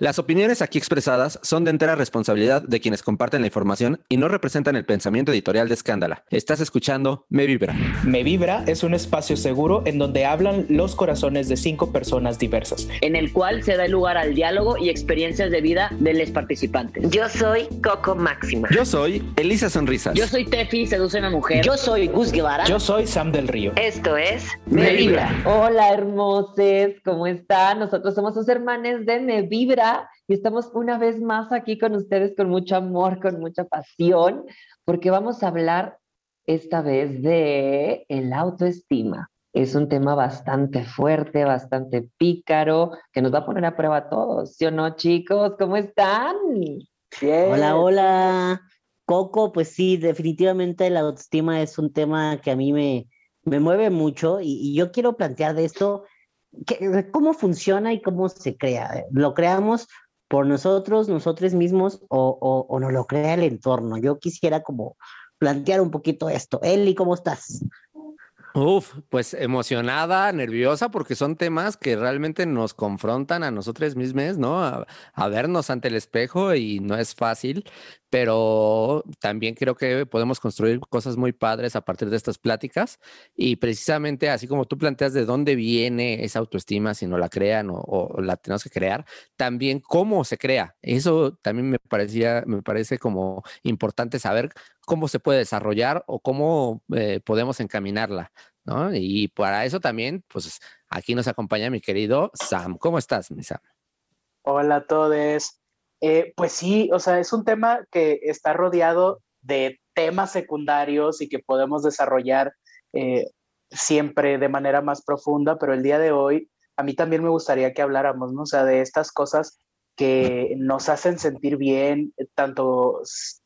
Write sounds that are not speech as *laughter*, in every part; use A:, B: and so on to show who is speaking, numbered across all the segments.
A: Las opiniones aquí expresadas son de entera responsabilidad de quienes comparten la información y no representan el pensamiento editorial de Escándala. Estás escuchando Me Vibra.
B: Me Vibra es un espacio seguro en donde hablan los corazones de cinco personas diversas.
C: en el cual se da lugar al diálogo y experiencias de vida de los participantes.
D: Yo soy Coco Máxima.
A: Yo soy Elisa Sonrisas.
C: Yo soy Tefi, seduce a una mujer.
D: Yo soy Gus Guevara.
B: Yo soy Sam del Río.
D: Esto es
C: Me Vibra.
E: Hola hermosos, ¿cómo están? Nosotros somos sus hermanes de Me Vibra y estamos una vez más aquí con ustedes con mucho amor, con mucha pasión, porque vamos a hablar esta vez de el autoestima. Es un tema bastante fuerte, bastante pícaro, que nos va a poner a prueba a todos, ¿sí o no, chicos? ¿Cómo están?
F: Hola, hola. Coco, pues sí, definitivamente la autoestima es un tema que a mí me, me mueve mucho y, y yo quiero plantear de esto cómo funciona y cómo se crea. ¿Lo creamos por nosotros, nosotros mismos o, o, o nos lo crea el entorno? Yo quisiera como plantear un poquito esto. Eli, ¿cómo estás?
A: Uf, pues emocionada, nerviosa, porque son temas que realmente nos confrontan a nosotros mismos, ¿no? A, vernos ante el espejo y no es fácil, pero también creo que podemos construir cosas muy padres a partir de estas pláticas y precisamente así como tú planteas de dónde viene esa autoestima, si no la crean o, o la tenemos que crear, también cómo se crea. Eso también me parecía, me parece como importante saber cómo se puede desarrollar o cómo eh, podemos encaminarla, ¿no? Y para eso también, pues aquí nos acompaña mi querido Sam. ¿Cómo estás, mi Sam?
G: Hola a todos. Eh, pues sí, o sea, es un tema que está rodeado de temas secundarios y que podemos desarrollar eh, siempre de manera más profunda, pero el día de hoy a mí también me gustaría que habláramos, ¿no? O sea, de estas cosas que nos hacen sentir bien, eh, tanto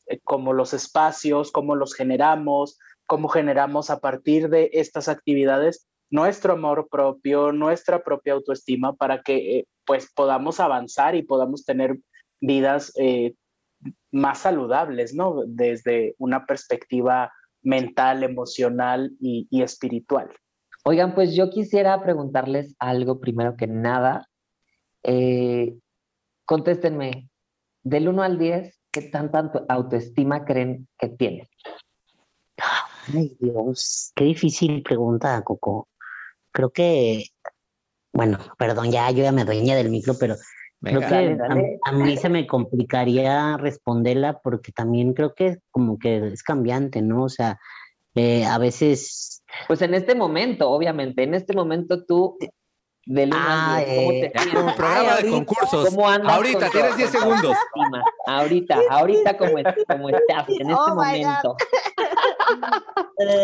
G: eh, como los espacios, cómo los generamos, cómo generamos a partir de estas actividades nuestro amor propio, nuestra propia autoestima para que eh, pues podamos avanzar y podamos tener vidas más saludables, ¿no? Desde una perspectiva mental, emocional y, espiritual.
E: Oigan, pues yo quisiera preguntarles algo primero que nada. Contéstenme, del 1 al 10, ¿qué tanta auto- autoestima creen que tienen?
F: Ay, Dios, qué difícil pregunta, Coco. Creo que, bueno, perdón, ya yo ya me dueña del micro, pero creo que
E: Dale,
F: a-
E: dale.
F: A, mí se me complicaría responderla porque también creo que como que es cambiante, ¿no? O sea, eh, a veces,
E: Pues en este momento, obviamente, en este momento tú, del 1
F: Ah,
E: al 10, ¿cómo
F: eh,
E: te
A: como programa de
F: ahorita,
A: concursos.
E: ¿Cómo andas
A: Ahorita tienes
E: tu
A: 10 segundos.
E: Ahorita, ahorita como, como estás en este
F: Oh
E: momento.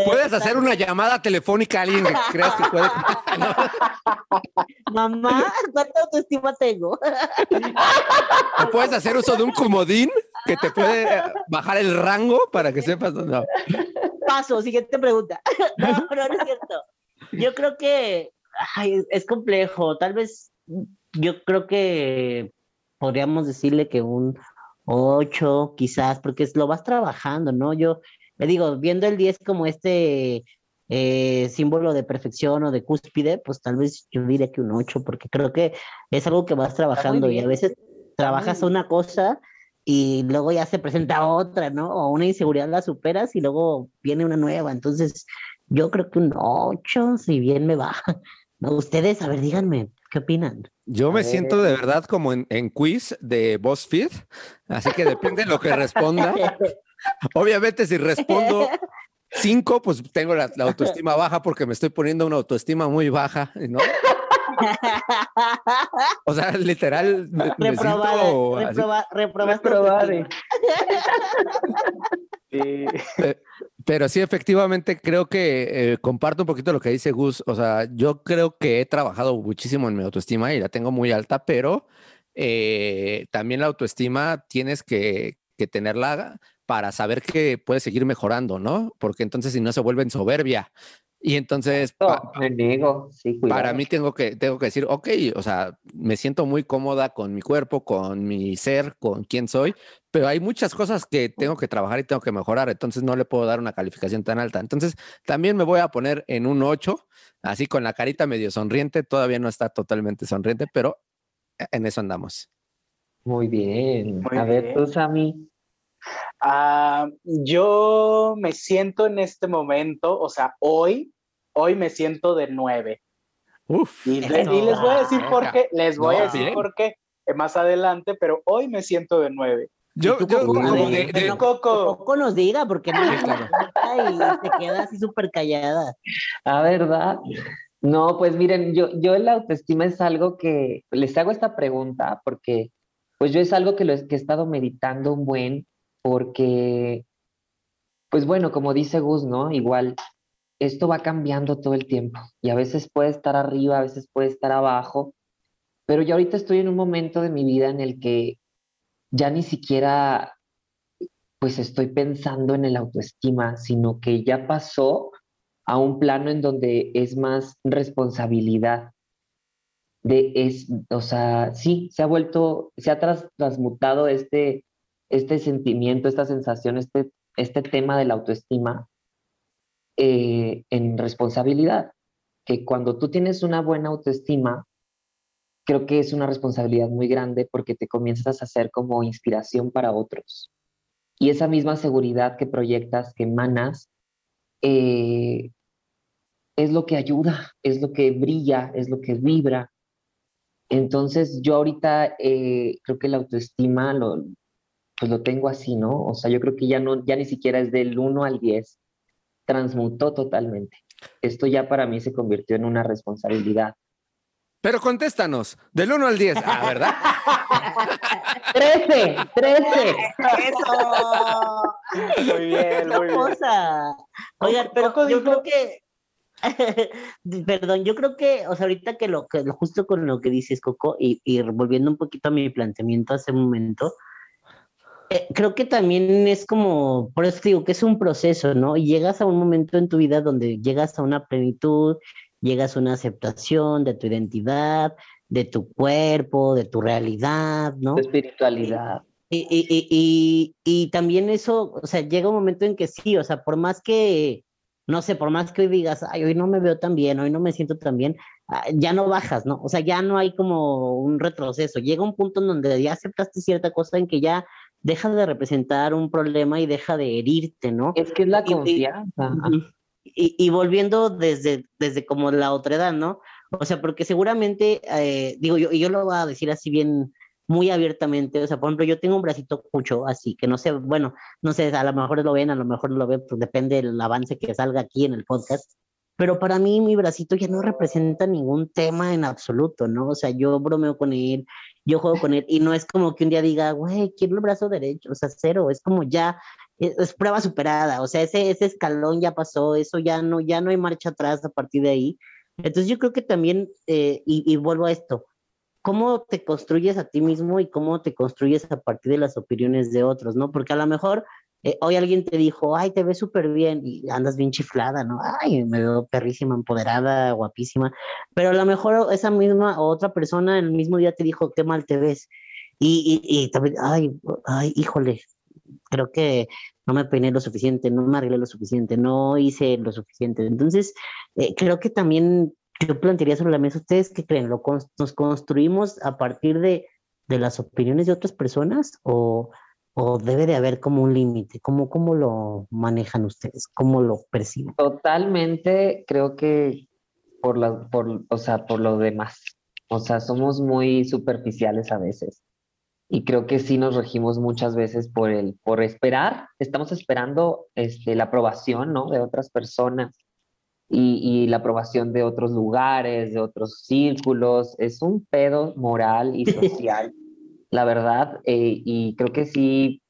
A: Puedes hacer una llamada telefónica a alguien que creas que puede.
F: mamá, ¿cuánta autoestima tengo?
A: O puedes hacer uso de un comodín que te puede bajar el rango para que sepas dónde. no.
F: Paso, siguiente pregunta. *laughs* No, no, no es cierto. Yo creo que ay, es complejo. Tal vez yo creo que podríamos decirle que un 8, quizás, porque lo vas trabajando, ¿no? Yo le digo, viendo el 10 como este eh, símbolo de perfección o de cúspide, pues tal vez yo diría que un 8, porque creo que es algo que vas trabajando y a veces trabajas una cosa y luego ya se presenta otra, ¿no? O una inseguridad la superas y luego viene una nueva. Entonces, yo creo que un 8, si bien me va. Ustedes, a ver, díganme, ¿qué opinan?
A: Yo me siento de
E: ver.
A: verdad como en, en quiz de BuzzFeed, así que depende de lo que responda. *laughs* Obviamente, si respondo *laughs* cinco, pues tengo la, la autoestima baja porque me estoy poniendo una autoestima muy baja, ¿no? O sea, literal, así.
F: reproba- reprobaste.
G: Sí. *laughs*
A: Pero sí, efectivamente, creo que eh, comparto un poquito lo que dice Gus. O sea, yo creo que he trabajado muchísimo en mi autoestima y la tengo muy alta, pero eh, también la autoestima tienes que, que tenerla para saber que puedes seguir mejorando, ¿no? Porque entonces si no se vuelve en soberbia. Y entonces, pa-
E: No, me niego, sí,
A: para mí tengo que, tengo que decir, ok, o sea, me siento muy cómoda con mi cuerpo, con mi ser, con quién soy, pero hay muchas cosas que tengo que trabajar y tengo que mejorar, entonces no le puedo dar una calificación tan alta. Entonces, también me voy a poner en un 8, así con la carita medio sonriente, todavía no está totalmente sonriente, pero en eso andamos.
E: Muy bien.
G: Muy
E: a ver, tú, Sammy.
G: Ah, yo me siento en este momento, o sea, hoy, hoy me siento de nueve.
A: Uf,
G: Y, le- y les voy a decir por qué, les voy
A: No,
G: a decir
A: bien.
G: por qué eh, más adelante, pero hoy me siento de nueve.
A: yo,
F: tú,
A: yo como de- de-
F: no-
G: Coco,
F: Coco nos diga, porque no y se queda así súper callada.
E: Ah, ¿verdad? No, pues miren, yo, yo la autoestima es algo que les hago esta pregunta porque, pues yo es algo que, lo, que he estado meditando un buen, porque, pues bueno, como dice Gus, ¿no? Igual, esto va cambiando todo el tiempo y a veces puede estar arriba, a veces puede estar abajo, pero yo ahorita estoy en un momento de mi vida en el que ya ni siquiera, pues estoy pensando en el autoestima, sino que ya pasó a un plano en donde es más responsabilidad. De es, o sea, sí, se ha vuelto, se ha tras- transmutado este, este sentimiento, esta sensación, este, este tema de la autoestima eh, en responsabilidad. Que cuando tú tienes una buena autoestima, creo que es una responsabilidad muy grande porque te comienzas a hacer como inspiración para otros. Y esa misma seguridad que proyectas, que emanas, eh, es lo que ayuda, es lo que brilla, es lo que vibra. Entonces yo ahorita eh, creo que la autoestima lo, pues lo tengo así, ¿no? O sea, yo creo que ya no, ya ni siquiera es del 1 al 10, transmutó totalmente. Esto ya para mí se convirtió en una responsabilidad.
A: pero contéstanos, del 1 al 10, ah, ¿verdad? *laughs*
E: 13, 13.
F: ¡Eso!
G: muy bien, muy bien.
F: cosa. Oigan, pero yo
G: dijo-
F: creo que. *laughs* Perdón, yo creo que, o sea, ahorita que lo que lo- justo con lo que dices, Coco, y, y volviendo un poquito a mi planteamiento hace un momento, creo que también es como, por eso te digo que es un proceso, ¿no? Y llegas a un momento en tu vida donde llegas a una plenitud, llegas a una aceptación de tu identidad, de tu cuerpo, de tu realidad, ¿no?
E: Tu espiritualidad.
F: Y, y, y, y, y también eso, o sea, llega un momento en que sí, o sea, por más que, no sé, por más que hoy digas, ay, hoy no me veo tan bien, hoy no me siento tan bien, ah, ya no bajas, ¿no? O sea, ya no hay como un retroceso. Llega un punto en donde ya aceptaste cierta cosa en que ya deja de representar un problema y deja de herirte, ¿no?
E: Es que es la
F: y-
E: confianza.
F: Y, y volviendo desde, desde como la otra edad, ¿no? O sea, porque seguramente, eh, digo yo, y yo lo voy a decir así bien, muy abiertamente, o sea, por ejemplo, yo tengo un bracito cucho, así, que no sé, bueno, no sé, a lo mejor lo ven, a lo mejor no lo ven, pues depende del avance que salga aquí en el podcast, pero para mí mi bracito ya no representa ningún tema en absoluto, ¿no? O sea, yo bromeo con él, yo juego con él, y no es como que un día diga, güey, quiero el brazo derecho, o sea, cero, es como ya, es, prueba superada, o sea, ese, ese escalón ya pasó, eso ya no, ya no hay marcha atrás a partir de ahí. Entonces yo creo que también, eh, y, y vuelvo a esto, cómo te construyes a ti mismo y cómo te construyes a partir de las opiniones de otros, ¿no? Porque a lo mejor eh, hoy alguien te dijo, ay, te ves súper bien y andas bien chiflada, ¿no? Ay, me veo perrísima, empoderada, guapísima, pero a lo mejor esa misma o otra persona el mismo día te dijo, qué mal te ves. Y, y, y también, ay, ay, híjole, creo que no me peiné lo suficiente, no me arreglé lo suficiente, no hice lo suficiente. Entonces, eh, creo que también yo plantearía sobre la mesa, ¿ustedes qué creen? ¿Lo cons- ¿Nos construimos a partir de, de las opiniones de otras personas o, o debe de haber como un límite? ¿Cómo, ¿Cómo lo manejan ustedes? ¿Cómo lo perciben?
E: Totalmente, creo que por, la, por, o sea, por lo demás. O sea, somos muy superficiales a veces. Y creo que sí nos regimos muchas veces por el, por esperar, estamos esperando este, la aprobación, ¿no? De otras personas y, y la aprobación de otros lugares, de otros círculos. Es un pedo moral y *laughs* social, la verdad. eh, y creo que sí,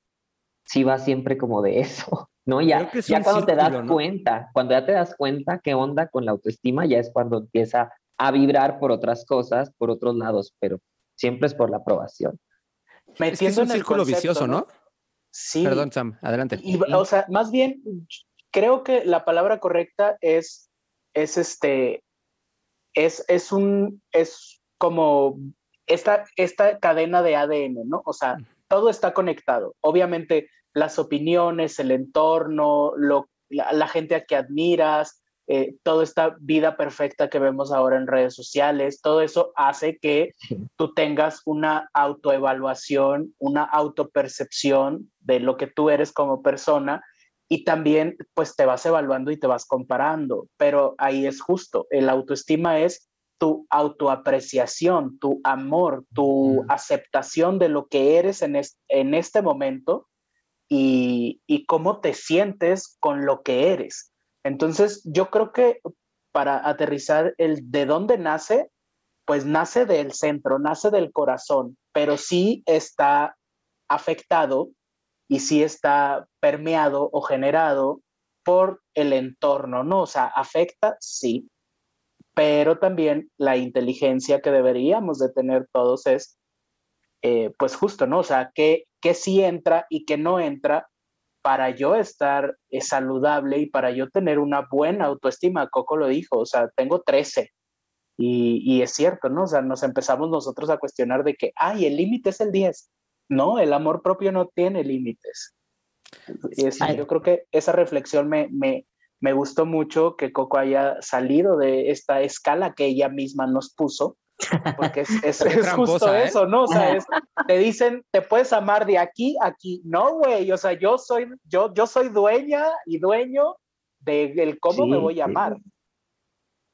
E: sí va siempre como de *laughs* eso, ¿no? Ya, ya cuando te das cuenta, cuando ya te das cuenta qué onda con la autoestima, ya es cuando empieza a vibrar por otras cosas, por otros lados, pero siempre es por la aprobación.
A: Es que es
G: Metiendo
A: un
G: en el
A: círculo
G: concepto,
A: vicioso, ¿no?
G: Sí.
A: Perdón, Sam, adelante.
G: Y, o sea, más bien, creo que la palabra correcta es, es este, es, es un, es como esta, esta cadena de ADN, ¿no? O sea, todo está conectado. Obviamente, las opiniones, el entorno, lo, la, la gente a que admiras, eh, toda esta vida perfecta que vemos ahora en redes sociales, todo eso hace que tú tengas una autoevaluación, una autopercepción de lo que tú eres como persona y también pues te vas evaluando y te vas comparando, pero ahí es justo, el autoestima es tu autoapreciación, tu amor, tu
A: Mm.
G: aceptación de lo que eres en, es- en este momento y, y cómo te sientes con lo que eres. Entonces, yo creo que para aterrizar el de dónde nace, pues nace del centro, nace del corazón, pero sí está afectado y sí está permeado o generado por el entorno, ¿no? O sea, afecta, sí, pero también la inteligencia que deberíamos de tener todos es, eh, pues justo, ¿no? O sea, que, que sí entra y que no entra para yo estar eh, saludable y para yo tener una buena autoestima. Coco lo dijo, o sea, tengo 13. Y, y es cierto, ¿no? O sea, nos empezamos nosotros a cuestionar de que, ay, el límite es el 10. No, el amor propio no tiene límites. Es- yo creo que esa reflexión me, me, me gustó mucho que Coco haya salido de esta escala que ella misma nos puso, porque es, es- *laughs* justo
A: ¿eh?
G: eso, ¿no? O sea, es- te dicen, te puedes amar de aquí a aquí. No, güey, o sea, yo soy, yo, yo soy dueña y dueño de- del cómo me voy a
E: sí.
G: amar.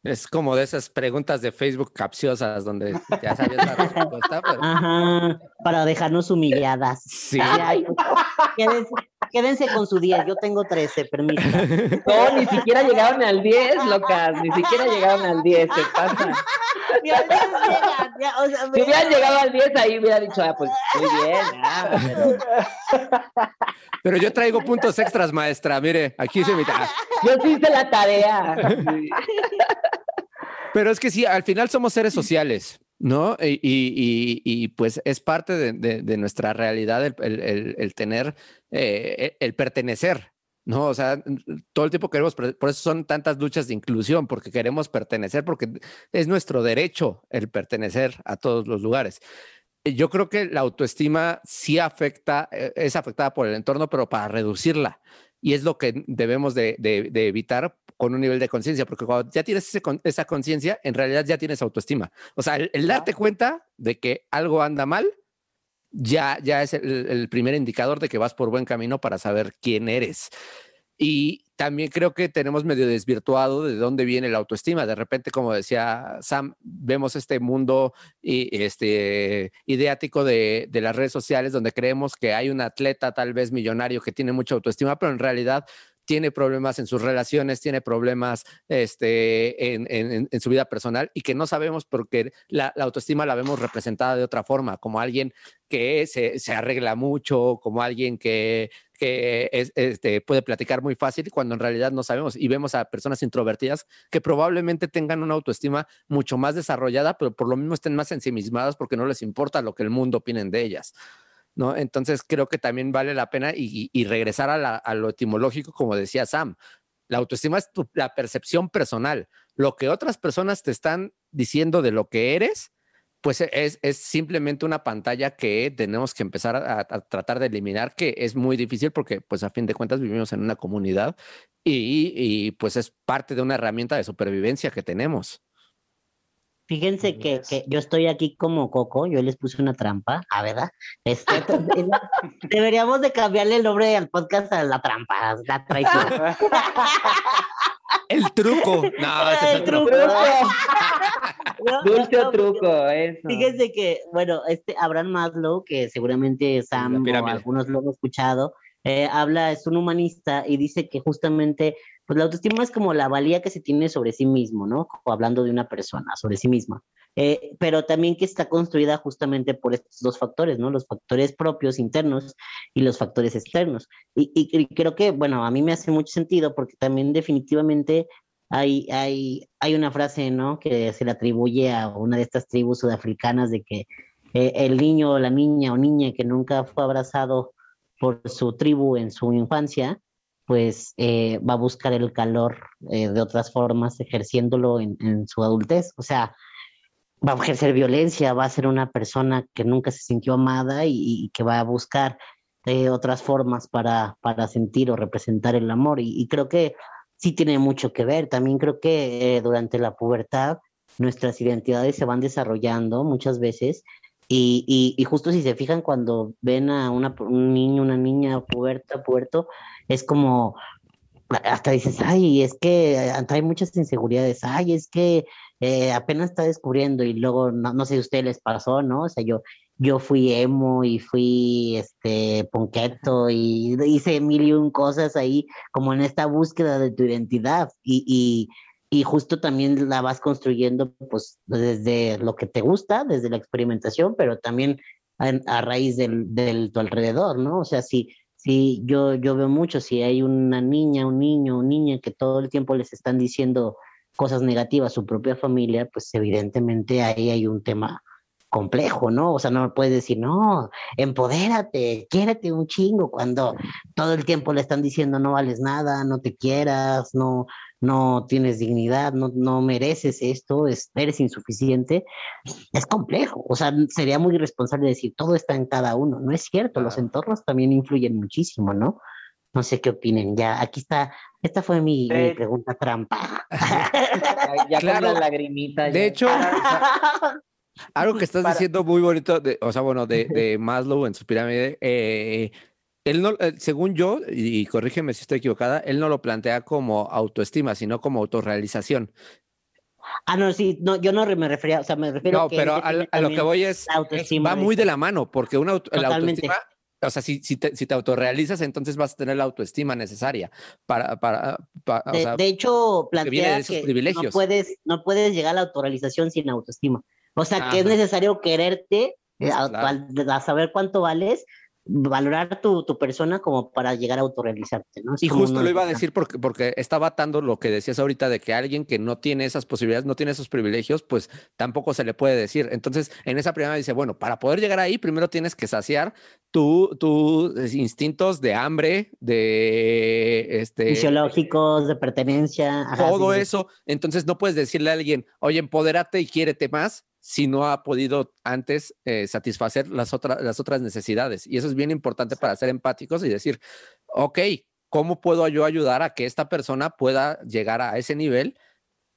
A: Es como de esas preguntas de Facebook capciosas donde ya sabías la respuesta, pero
F: Ajá, para dejarnos humilladas.
A: sí.
F: Quédense, quédense con su 10, yo tengo 13, permítanme. *laughs*
E: No, ni *laughs* siquiera llegaron al 10, locas, ni siquiera llegaron al 10, se pasa.
F: Ya, o sea,
E: Si hubieran llegado al 10, ahí hubiera dicho, ah, pues muy bien, ah, pero *laughs*
A: Pero yo traigo puntos extras, maestra. Mire, aquí se me. Ah,
E: yo sí hice la tarea.
A: Pero es que sí, al final somos seres sociales, ¿no? Y, y- pues es parte de, de- nuestra realidad el, el- tener, eh, el pertenecer, ¿no? O sea, todo el tiempo queremos, por eso son tantas luchas de inclusión, porque queremos pertenecer, porque es nuestro derecho el pertenecer a todos los lugares. Eh, Yo creo que la autoestima sí afecta, eh, es afectada por el entorno, pero para reducirla. Y es lo que debemos de, de- de evitar con un nivel de conciencia, porque cuando ya tienes ese esa conciencia, en realidad ya tienes autoestima. O sea, el, el darte cuenta de que algo anda mal, ya, ya es el, el primer indicador de que vas por buen camino para saber quién eres. Y también creo que tenemos medio desvirtuado de dónde viene la autoestima. De repente, como decía Sam, vemos este mundo y, este, ideático de, de las redes sociales donde creemos que hay un atleta tal vez millonario que tiene mucha autoestima, pero en realidad tiene problemas en sus relaciones, tiene problemas este, en, su vida personal y que no sabemos porque la, la autoestima la vemos representada de otra forma, como alguien que se, se arregla mucho, como alguien que, que es- este, puede platicar muy fácil cuando en realidad no sabemos y vemos a personas introvertidas que probablemente tengan una autoestima mucho más desarrollada, pero por lo mismo estén más ensimismadas porque no les importa lo que el mundo opinen de ellas. ¿No? Entonces creo que también vale la pena y, regresar a, la- lo etimológico, como decía Sam. La autoestima es la percepción personal. Lo que otras personas te están diciendo de lo que eres, pues es, es simplemente una pantalla que tenemos que empezar a, a tratar de eliminar, que es muy difícil porque pues a fin de cuentas vivimos en una comunidad y, y, pues es parte de una herramienta de supervivencia que tenemos.
F: Fíjense que, que yo estoy aquí como Coco, yo les puse una trampa, ah, ¿verdad? Este, *laughs* deberíamos de cambiarle el nombre al podcast a La Trampa, La Traición. *laughs*
A: El truco. No, ese es
F: El
A: otro.
F: truco. *laughs* No,
E: Dulce
F: no,
E: truco, eso.
F: Fíjense que, bueno, este Abraham Maslow, que seguramente Sam o algunos lo han escuchado, eh, habla, es un humanista y dice que justamente, pues la autoestima es como la valía que se tiene sobre sí mismo, ¿no? Hablando de una persona, sobre sí misma. Eh, pero también que está construida justamente por estos dos factores, ¿no? Los factores propios internos y los factores externos. Y, y- y creo que, bueno, a mí me hace mucho sentido porque también definitivamente hay, hay, hay una frase, ¿no? Que se le atribuye a una de estas tribus sudafricanas de que eh, el niño o la niña o niña que nunca fue abrazado por su tribu en su infancia, pues eh, va a buscar el calor eh, de otras formas ejerciéndolo en, en su adultez. O sea, va a ejercer violencia, va a ser una persona que nunca se sintió amada y, y que va a buscar eh, otras formas para, para sentir o representar el amor. Y, y creo que sí tiene mucho que ver. También creo que eh, durante la pubertad nuestras identidades se van desarrollando muchas veces y, y, justo si se fijan cuando ven a una, un niño, una niña puberta, puerto, es como, hasta dices, ay, es que hay muchas inseguridades, ay, es que eh, apenas está descubriendo y luego, no, no sé si a ustedes les pasó, ¿no? O sea, yo, yo fui emo y fui, este, ponqueto y hice mil y un cosas ahí, como en esta búsqueda de tu identidad y, y, y justo también la vas construyendo, pues, desde lo que te gusta, desde la experimentación, pero también a, raíz del, del tu alrededor, ¿no? O sea, si, si yo, yo veo mucho, si hay una niña, un niño, una niña que todo el tiempo les están diciendo cosas negativas a su propia familia, pues evidentemente ahí hay un tema complejo, ¿no? O sea, no puedes decir, no, empodérate, quiérete un chingo, cuando todo el tiempo le están diciendo no vales nada, no te quieras, no, no tienes dignidad, no, no mereces esto, es, eres insuficiente, es complejo. O sea, sería muy irresponsable decir todo está en cada uno. No es cierto, los entornos también influyen muchísimo, ¿no? No sé qué opinen. Ya, aquí está, esta fue mi, mi pregunta trampa. *laughs*
E: Ya, ya
A: Claro.
E: con la lagrimita.
A: De
E: ya.
A: hecho, *laughs* algo que estás
G: Para-
A: diciendo muy bonito, de, o sea, bueno, de, *laughs* de Maslow en su pirámide, eh, él no, eh, según yo, y, corrígeme si estoy equivocada, él no lo plantea como autoestima, sino como autorrealización.
F: ah, no, sí, no, yo no me refería, o sea, me refiero
A: No,
F: que
A: pero
F: él
A: a, lo que voy es,
F: autoestima
A: va muy de la mano, porque una auto- la autoestima, o sea, si, si te, si te autorrealizas, entonces vas a tener la autoestima necesaria para, para, pa- o
F: De,
A: sea,
F: de hecho,
A: viene de
F: plantea
A: esos
F: que no puedes, no puedes llegar a la autorrealización sin autoestima. O sea, que es necesario quererte, eh, a,
A: Claro.
F: a- a saber cuánto vales, valorar tu, tu persona como para llegar a autorrealizarte, ¿no? Es
A: Y justo lo iba a decir porque, porque estaba atando lo que decías ahorita de que alguien que no tiene esas posibilidades, no tiene esos privilegios, pues tampoco se le puede decir. Entonces, en esa primera dice, bueno, para poder llegar ahí, primero tienes que saciar tu- tus instintos de hambre, de este,
F: Fisiológicos, de pertenencia. ajá,
A: todo
F: sí.
A: eso. Entonces, no puedes decirle a alguien, oye, empodérate y quiérete más si no ha podido antes eh, satisfacer las, otras las otras necesidades. Y eso es bien importante para ser empáticos y decir, ok, ¿cómo puedo yo ayudar a que esta persona pueda llegar a ese nivel?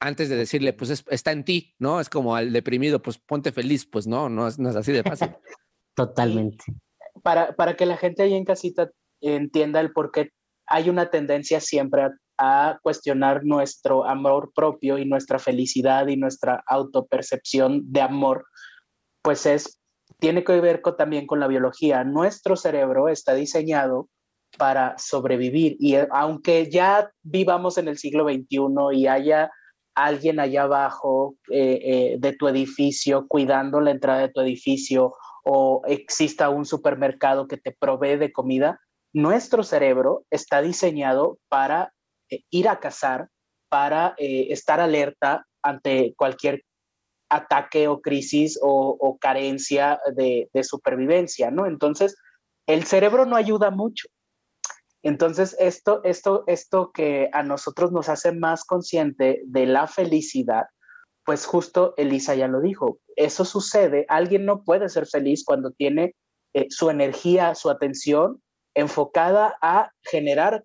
A: Antes de decirle, pues es- está en ti, ¿no? Es como al deprimido, pues ponte feliz, pues no, no es, no es así de fácil. *laughs*
F: Totalmente.
G: para, para que la gente ahí en casita entienda el por qué hay una tendencia siempre a, cuestionar nuestro amor propio y nuestra felicidad y nuestra autopercepción de amor, pues es, tiene que ver también con la biología. Nuestro cerebro está diseñado para sobrevivir y eh, aunque ya vivamos en el siglo XXI y haya alguien allá abajo eh, eh, de tu edificio cuidando la entrada de tu edificio o exista un supermercado que te provee de comida, nuestro cerebro está diseñado para eh, ir a cazar, para eh, estar alerta ante cualquier ataque o crisis o, carencia de, de supervivencia, ¿no? Entonces, el cerebro no ayuda mucho. Entonces, esto, esto, esto que a nosotros nos hace más consciente de la felicidad, pues justo Elisa ya lo dijo, eso sucede, alguien no puede ser feliz cuando tiene eh, su energía, su atención enfocada a generar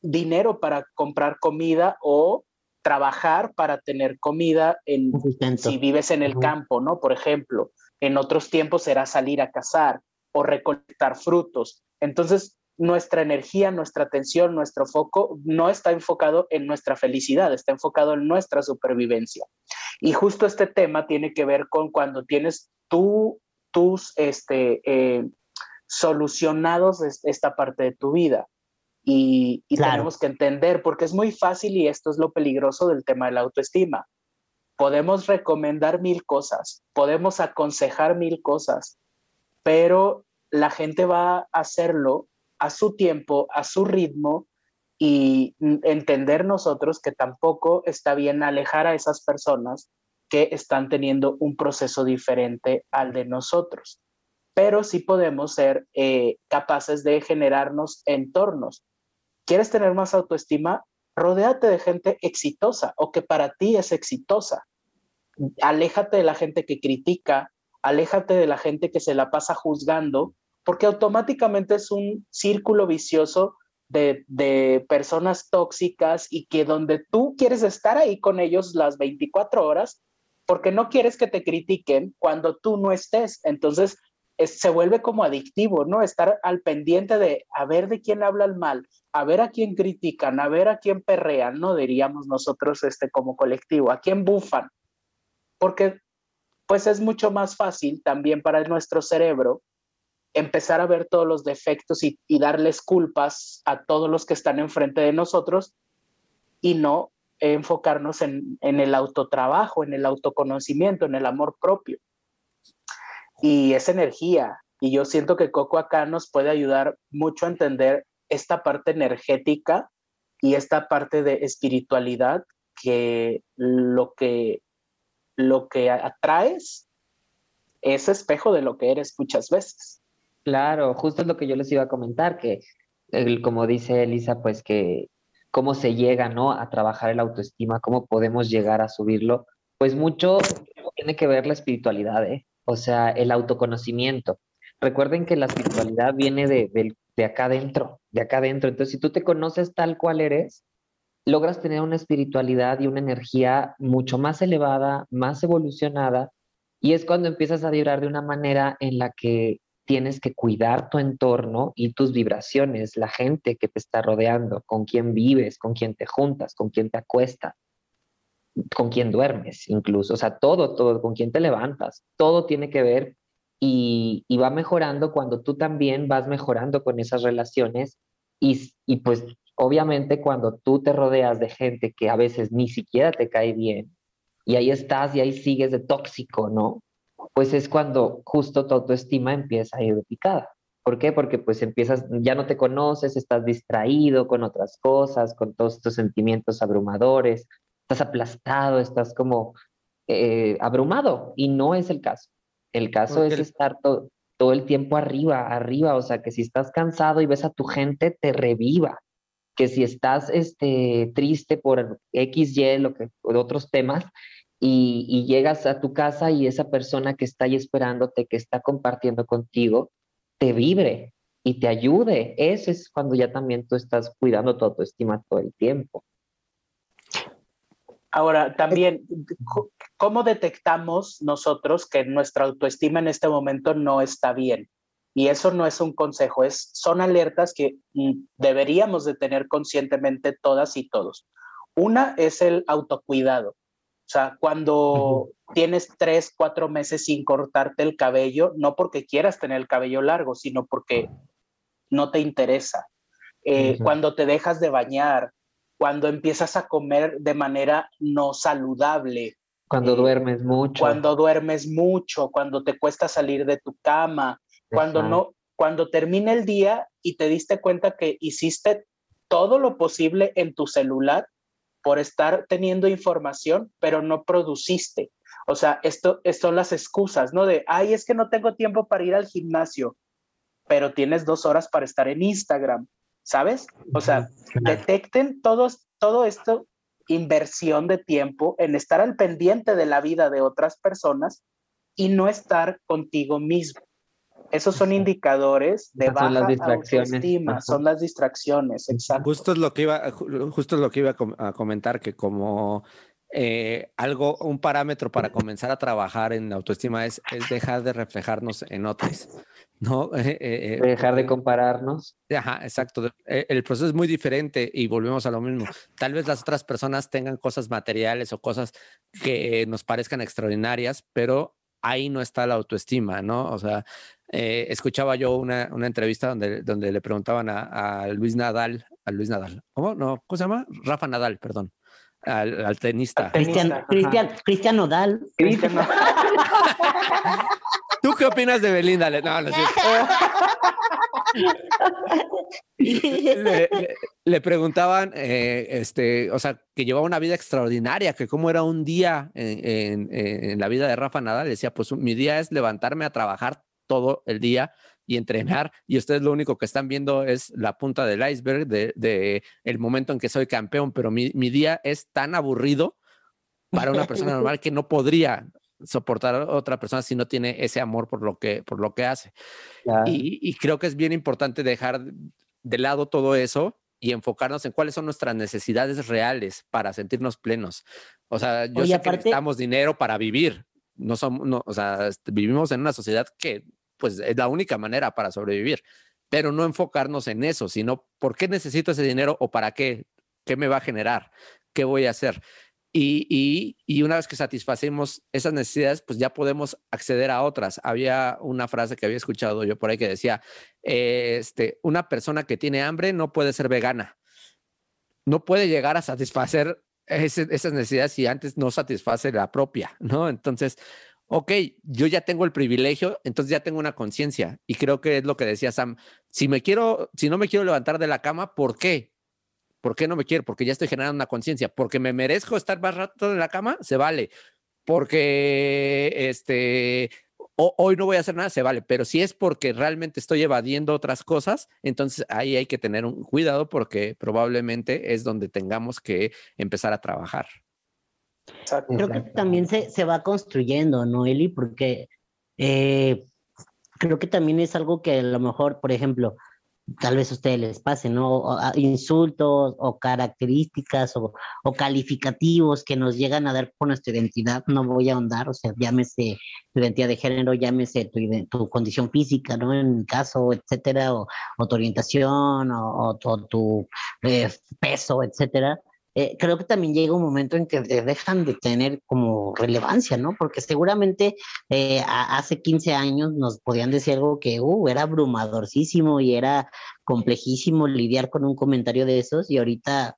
G: dinero para comprar comida o trabajar para tener comida en, si vives en el campo, ¿no? Por ejemplo, en otros tiempos será salir a cazar o recolectar frutos. Entonces, nuestra energía, nuestra atención, nuestro foco no está enfocado en nuestra felicidad, está enfocado en nuestra supervivencia. Y justo este tema tiene que ver con cuando tienes tú, tus este, eh, solucionados esta parte de tu vida. Y, tenemos que entender, porque es muy fácil y esto es lo peligroso del tema de la autoestima. Podemos recomendar mil cosas, podemos aconsejar mil cosas, pero la gente va a hacerlo a su tiempo, a su ritmo y entender nosotros que tampoco está bien alejar a esas personas que están teniendo un proceso diferente al de nosotros. Pero sí podemos ser eh, capaces de generarnos entornos. ¿Quieres tener más autoestima? Rodéate de gente exitosa o que para ti es exitosa. Aléjate de la gente que critica, aléjate de la gente que se la pasa juzgando porque automáticamente es un círculo vicioso de, personas tóxicas y que donde tú quieres estar ahí con ellos las 24 horas, porque no quieres que te critiquen cuando tú no estés. Entonces, se vuelve como adictivo, ¿no? Estar al pendiente de a ver de quién hablan mal, a ver a quién critican, a ver a quién perrean, ¿no? Diríamos nosotros este, como colectivo, a quién bufan. Porque pues es mucho más fácil también para nuestro cerebro empezar a ver todos los defectos y, darles culpas a todos los que están enfrente de nosotros y no enfocarnos en, el autotrabajo, en el autoconocimiento, en el amor propio. Y esa energía. Y yo siento que Coco acá nos puede ayudar mucho a entender esta parte energética y esta parte de espiritualidad que lo que, lo que atraes es espejo de lo que eres muchas veces.
E: Claro, justo es lo que yo les iba a comentar, que como dice Elisa, pues que cómo se llega, ¿no? A trabajar el autoestima, cómo podemos llegar a subirlo, pues mucho tiene que ver la espiritualidad, ¿eh? O sea, el autoconocimiento. Recuerden que la espiritualidad viene de, de acá adentro, de acá adentro. Entonces, si tú te conoces tal cual eres, logras tener una espiritualidad y una energía mucho más elevada, más evolucionada, y es cuando empiezas a vibrar de una manera en la que tienes que cuidar tu entorno y tus vibraciones, la gente que te está rodeando, con quién vives, con quién te juntas, con quién te acuestas, con quién duermes incluso, o sea, todo, todo, con quién te levantas, todo tiene que ver y, va mejorando cuando tú también vas mejorando con esas relaciones y, y pues obviamente cuando tú te rodeas de gente que a veces ni siquiera te cae bien y ahí estás y ahí sigues de tóxico, ¿no? pues es cuando justo tu autoestima empieza a ir picada. ¿Por qué? Porque pues empiezas, ya no te conoces, estás distraído con otras cosas, con todos estos sentimientos abrumadores, estás aplastado, estás como eh, abrumado y no es el caso. El caso es estar todo el tiempo arriba, arriba, o sea, que si estás cansado y ves a tu gente, te reviva. Que si estás este, triste por X, Y, lo que, otros temas, y, llegas a tu casa y esa persona que está ahí esperándote, que está compartiendo contigo, te vibre y te ayude. Eso es cuando ya también tú estás cuidando tu autoestima todo el tiempo.
G: Ahora, también, ¿cómo detectamos nosotros que nuestra autoestima en este momento no está bien? Y eso no es un consejo, es, son alertas que mm, deberíamos de tener conscientemente todas y todos. Una es el autocuidado. O sea, cuando tienes tres, cuatro meses sin cortarte el cabello, no porque quieras tener el cabello largo, sino porque no te interesa. Eh, cuando te dejas de bañar, cuando empiezas a comer de manera no saludable.
E: Cuando eh, duermes mucho.
G: Cuando duermes mucho, cuando te cuesta salir de tu cama, cuando no, cuando termina el día y te diste cuenta que hiciste todo lo posible en tu celular por estar teniendo información, pero no produciste. O sea, esto, son las excusas, ¿no? De, ay, es que no tengo tiempo para ir al gimnasio, pero tienes dos horas para estar en Instagram, ¿sabes? O sea, detecten todos, todo esto, inversión de tiempo en estar al pendiente de la vida de otras personas y no estar contigo mismo. Esos son indicadores de baja autoestima, son las distracciones, exacto.
A: Justo es lo que iba, justo es lo que iba a comentar, que como eh, algo, un parámetro para comenzar a trabajar en autoestima es, es dejar de reflejarnos en otros. ¿No? Eh, eh,
E: dejar de compararnos.
A: Ajá, exacto. Eh, El proceso es muy diferente y volvemos a lo mismo. Tal vez las otras personas tengan cosas materiales o cosas que nos parezcan extraordinarias, pero ahí no está la autoestima, ¿no? O sea, eh, escuchaba yo una, una entrevista donde, donde le preguntaban a, a Luis Nadal, a Luis Nadal, ¿cómo? No, ¿cómo se llama? Rafa Nadal, perdón, al, al tenista.
F: Cristian. Cristian, Cristian Nodal.
G: Cristian, no. *laughs*
A: ¿Tú qué opinas de Belinda? Le- No, no cierto. *laughs* le, le- le preguntaban, eh, este, o sea, que llevaba una vida extraordinaria, que cómo era un día en, en- en la vida de Rafa Nadal. Le decía, pues mi día es levantarme a trabajar todo el día y entrenar, y ustedes lo único que están viendo es la punta del iceberg de, de el momento en que soy campeón, pero mi, mi día es tan aburrido para una persona *laughs* normal que no podría soportar a otra persona si no tiene ese amor por lo que, por lo que hace.
E: Claro.
A: Y, y creo que es bien importante dejar de lado todo eso y enfocarnos en cuáles son nuestras necesidades reales para sentirnos plenos. O sea, yo
F: Oye,
A: sé que necesitamos dinero para vivir. No somos, no, o sea, este, vivimos en una sociedad que pues es la única manera para sobrevivir, pero no enfocarnos en eso, sino por qué necesito ese dinero o para qué, qué me va a generar, qué voy a hacer. Y, y, y una vez que satisfacemos esas necesidades, pues ya podemos acceder a otras. Había una frase que había escuchado yo por ahí que decía, este, una persona que tiene hambre no puede ser vegana. No puede llegar a satisfacer esas necesidades si antes no satisface la propia, ¿no? Entonces, ok, yo ya tengo el privilegio, entonces ya tengo una conciencia. Y creo que es lo que decía Sam. Si me quiero, si no me quiero levantar de la cama, ¿por qué? ¿Por qué no me quiero? Porque ya estoy generando una conciencia. Porque me merezco estar más rato en la cama, se vale. Porque este ho- hoy no voy a hacer nada, se vale. Pero si es porque realmente estoy evadiendo otras cosas, entonces ahí hay que tener un cuidado porque probablemente es donde tengamos que empezar a trabajar.
G: Exacto.
F: Creo que también se, se va construyendo, ¿no, Eli? Porque eh, creo que también es algo que a lo mejor, por ejemplo, tal vez a ustedes les pase, ¿no? O- insultos o características o, o calificativos que nos llegan a dar por nuestra identidad, no voy a ahondar, o sea, llámese tu identidad de género, llámese tu, tu condición física, ¿no? En mi caso, etcétera, o, o tu orientación, o, o tu- o tu eh, peso, etcétera. Eh, creo que también llega un momento en que de- dejan de tener como relevancia, ¿no? Porque seguramente eh, a- hace 15 años nos podían decir algo que uh, era abrumadorcísimo y era complejísimo lidiar con un comentario de esos y ahorita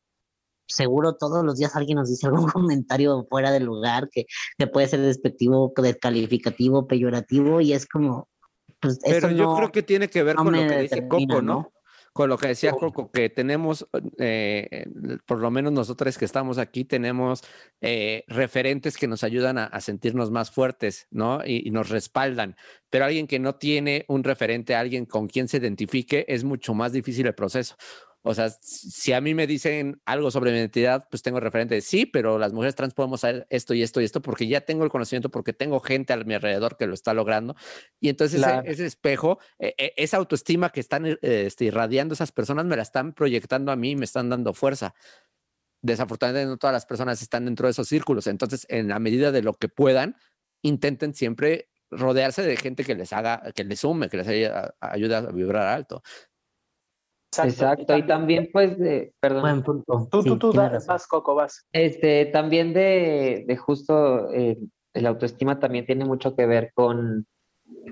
F: seguro todos los días alguien nos dice algún *laughs* comentario fuera de lugar que, que puede ser despectivo, descalificativo, peyorativo y es como, pues
A: Pero yo
F: no,
A: creo que tiene que ver
F: no
A: con lo que dice Coco, ¿no?
F: ¿no?
A: Con lo que decía Coco, que tenemos, eh, por lo menos nosotros que estamos aquí, tenemos eh, referentes que nos ayudan a, a sentirnos más fuertes, ¿no? Y, y nos respaldan. Pero alguien que no tiene un referente, alguien con quien se identifique, es mucho más difícil el proceso. O sea, si a mí me dicen algo sobre mi identidad, pues tengo referente de sí, pero las mujeres trans podemos hacer esto y esto y esto porque ya tengo el conocimiento, porque tengo gente a mi alrededor que lo está logrando. Y entonces ese-
G: Claro.
A: ese, espejo, eh, esa autoestima que están eh, este, irradiando esas personas, me la están proyectando a mí, me están dando fuerza. Desafortunadamente no todas las personas están dentro de esos círculos. Entonces, en la medida de lo que puedan, intenten siempre rodearse de gente que les haga, que les sume, que les ayude, ayude a vibrar alto.
E: Exacto, y también pues de, perdón,
F: Buen punto.
G: Tú,
F: Sí,
G: tú, tú, vas, Coco, vas.
E: este, también de, de justo eh, el autoestima también tiene mucho que ver con,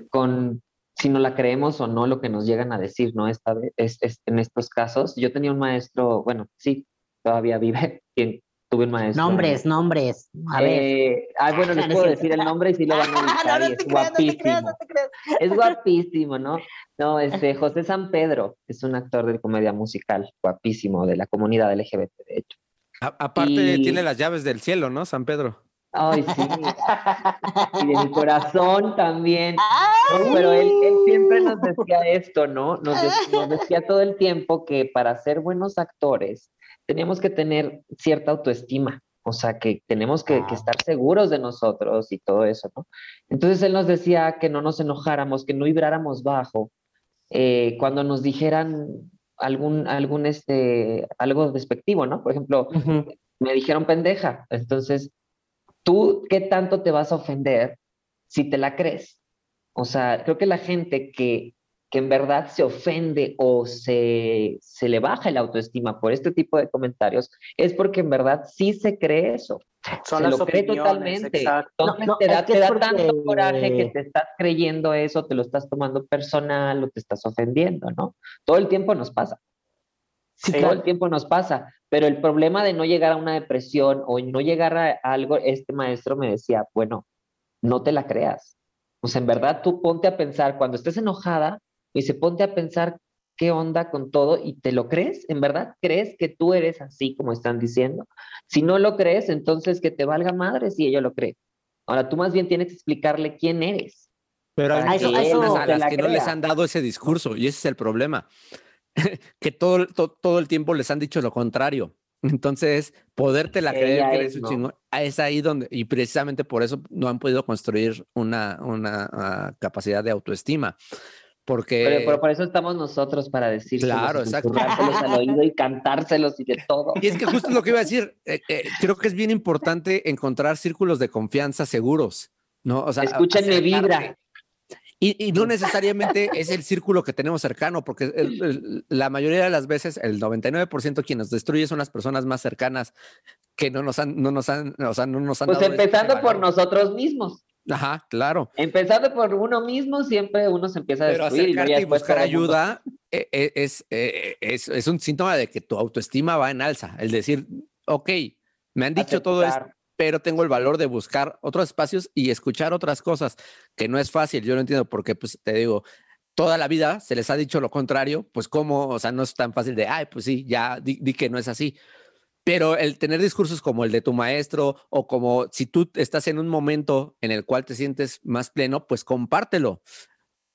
E: con si no la creemos o no lo que nos llegan a decir, ¿no? Esta vez, es, es- en estos casos, yo tenía un maestro, bueno, sí, todavía vive, *laughs* quien tuve un maestro.
F: Nombres, nombres. A ver.
E: Eh, ay, bueno, *laughs* les puedo decir el nombre y sí lo van a *laughs* ubicar
F: no te
E: es
F: creas, no te creas,
E: guapísimo.
F: no te creas.
E: Es *laughs* guapísimo, ¿no? No, este, José San Pedro es un actor de comedia musical, guapísimo, de la comunidad LGBT, de hecho.
A: A- aparte,
E: Y-
A: tiene las llaves del cielo, ¿no? San Pedro.
E: Ay, sí. Y de mi corazón también. No, pero él, él siempre nos decía esto, ¿no? Nos, de- nos decía todo el tiempo que para ser buenos actores teníamos que tener cierta autoestima. O sea, que tenemos que, que estar seguros de nosotros y todo eso, ¿no? Entonces él nos decía que no nos enojáramos, que no vibráramos bajo, eh, cuando nos dijeran algún, algún, este, algo despectivo, ¿no? Por ejemplo, me dijeron pendeja. Entonces, ¿tú qué tanto te vas a ofender si te la crees? O sea, creo que la gente que que en verdad se ofende o se, se le baja la autoestima por este tipo de comentarios, es porque en verdad sí se cree eso.
G: Son
E: se
G: las
E: lo cree totalmente.
G: exacto.
E: Entonces
F: No, no,
E: te da, te da
F: porque-
E: tanto coraje que te estás creyendo eso, te lo estás tomando personal o te estás ofendiendo, ¿no? Todo el tiempo nos pasa.
G: Sí.
E: Todo el tiempo nos pasa. Pero el problema de no llegar a una depresión o no llegar a algo, este maestro me decía, bueno, no te la creas. Sea, en verdad tú ponte a pensar, cuando estés enojada, dice, ponte a pensar qué onda con todo y te lo crees. ¿En verdad crees que tú eres así como están diciendo? Si no lo crees, entonces que te valga madre si ella lo cree. Ahora tú más bien tienes que explicarle quién eres.
A: Pero hay
E: que
A: personas a las
E: la
A: que no les han dado ese discurso y ese es el problema. *laughs* que todo, to- todo el tiempo les han dicho lo contrario. Entonces, podértela creer
E: Ella
A: que
E: es,
A: eres un
E: ¿no?
A: chingón, es ahí donde, y precisamente por eso no han podido construir una, una ah, capacidad de autoestima. Porque
E: Pero, pero por eso estamos nosotros para decírselos,
A: Claro, exacto.
E: al oído y cantárselos y de todo.
A: Y es que justo lo que iba a decir, eh, eh, creo que es bien importante encontrar círculos de confianza seguros, ¿no? O sea,
E: Escúchenme, vibra.
A: Y, y no necesariamente es el círculo que tenemos cercano, porque el- el- la mayoría de las veces, el 99% quien nos destruye son las personas más cercanas que no nos han, no nos han, o sea, no nos han
E: Pues
A: ese
E: empezando por nosotros mismos.
A: Ajá, claro.
E: Empezando por uno mismo, siempre uno se empieza a
A: Pero
E: destruir. y ya
A: y
E: después
A: buscar ayuda eh, eh, es, eh, es, es un síntoma de que tu autoestima va en alza. El decir, ok, me han dicho todo esto,
E: aceptar.
A: pero tengo el valor de buscar otros espacios y escuchar otras cosas, que no es fácil, yo lo entiendo, porque pues te digo, toda la vida se les ha dicho lo contrario, pues cómo, o sea, no es tan fácil de, ay, pues sí, ya di, di que no es así. Pero el tener discursos como el de tu maestro o como si tú estás en un momento en el cual te sientes más pleno, pues compártelo.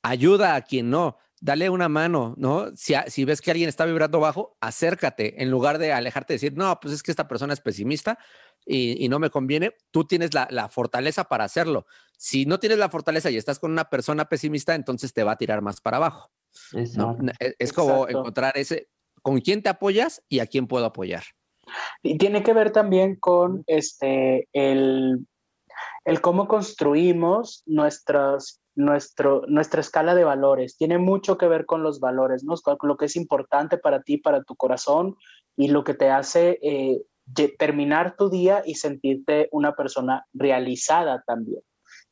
A: Ayuda a quien no. Dale una mano, ¿no? Si, ves que alguien está vibrando bajo, acércate en lugar de alejarte y decir, no, pues es que esta persona es pesimista y, y no me conviene. Tú tienes la, la fortaleza para hacerlo. Si no tienes la fortaleza y estás con una persona pesimista, entonces te va a tirar más para abajo. ¿no?
E: Exacto.
A: Es, es como
G: Exacto.
A: encontrar ese, con quién te apoyas y a quién puedo apoyar.
G: Y tiene que ver también con este, el, el cómo construimos nuestras, nuestro, nuestra escala de valores. Tiene mucho que ver con los valores, ¿no? Lo que es importante para ti, para tu corazón y lo que te hace eh, terminar tu día y sentirte una persona realizada también.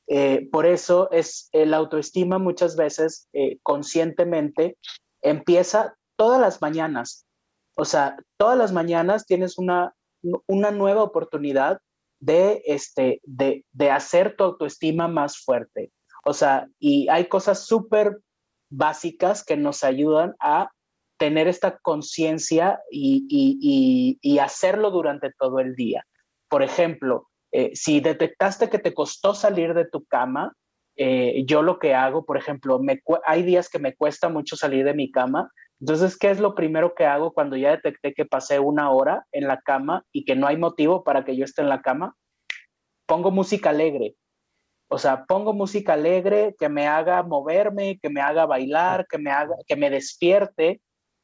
G: Eh, por eso es el autoestima muchas veces eh, conscientemente empieza todas las mañanas. O sea, todas las mañanas tienes una, una nueva oportunidad de, este, de, de hacer tu autoestima más fuerte. O sea, y hay cosas súper básicas que nos ayudan a tener esta conciencia y, y- y- y hacerlo durante todo el día. Por ejemplo, eh, si detectaste que te costó salir de tu cama, eh, yo lo que hago, por ejemplo, hay días que me cuesta mucho salir de mi cama, entonces, ¿qué es lo primero que hago cuando ya detecté que pasé una hora en la cama y que no hay motivo para que yo esté en la cama? Pongo música alegre. O sea, pongo música alegre que me haga moverme, que me haga bailar, que me haga, que me despierte.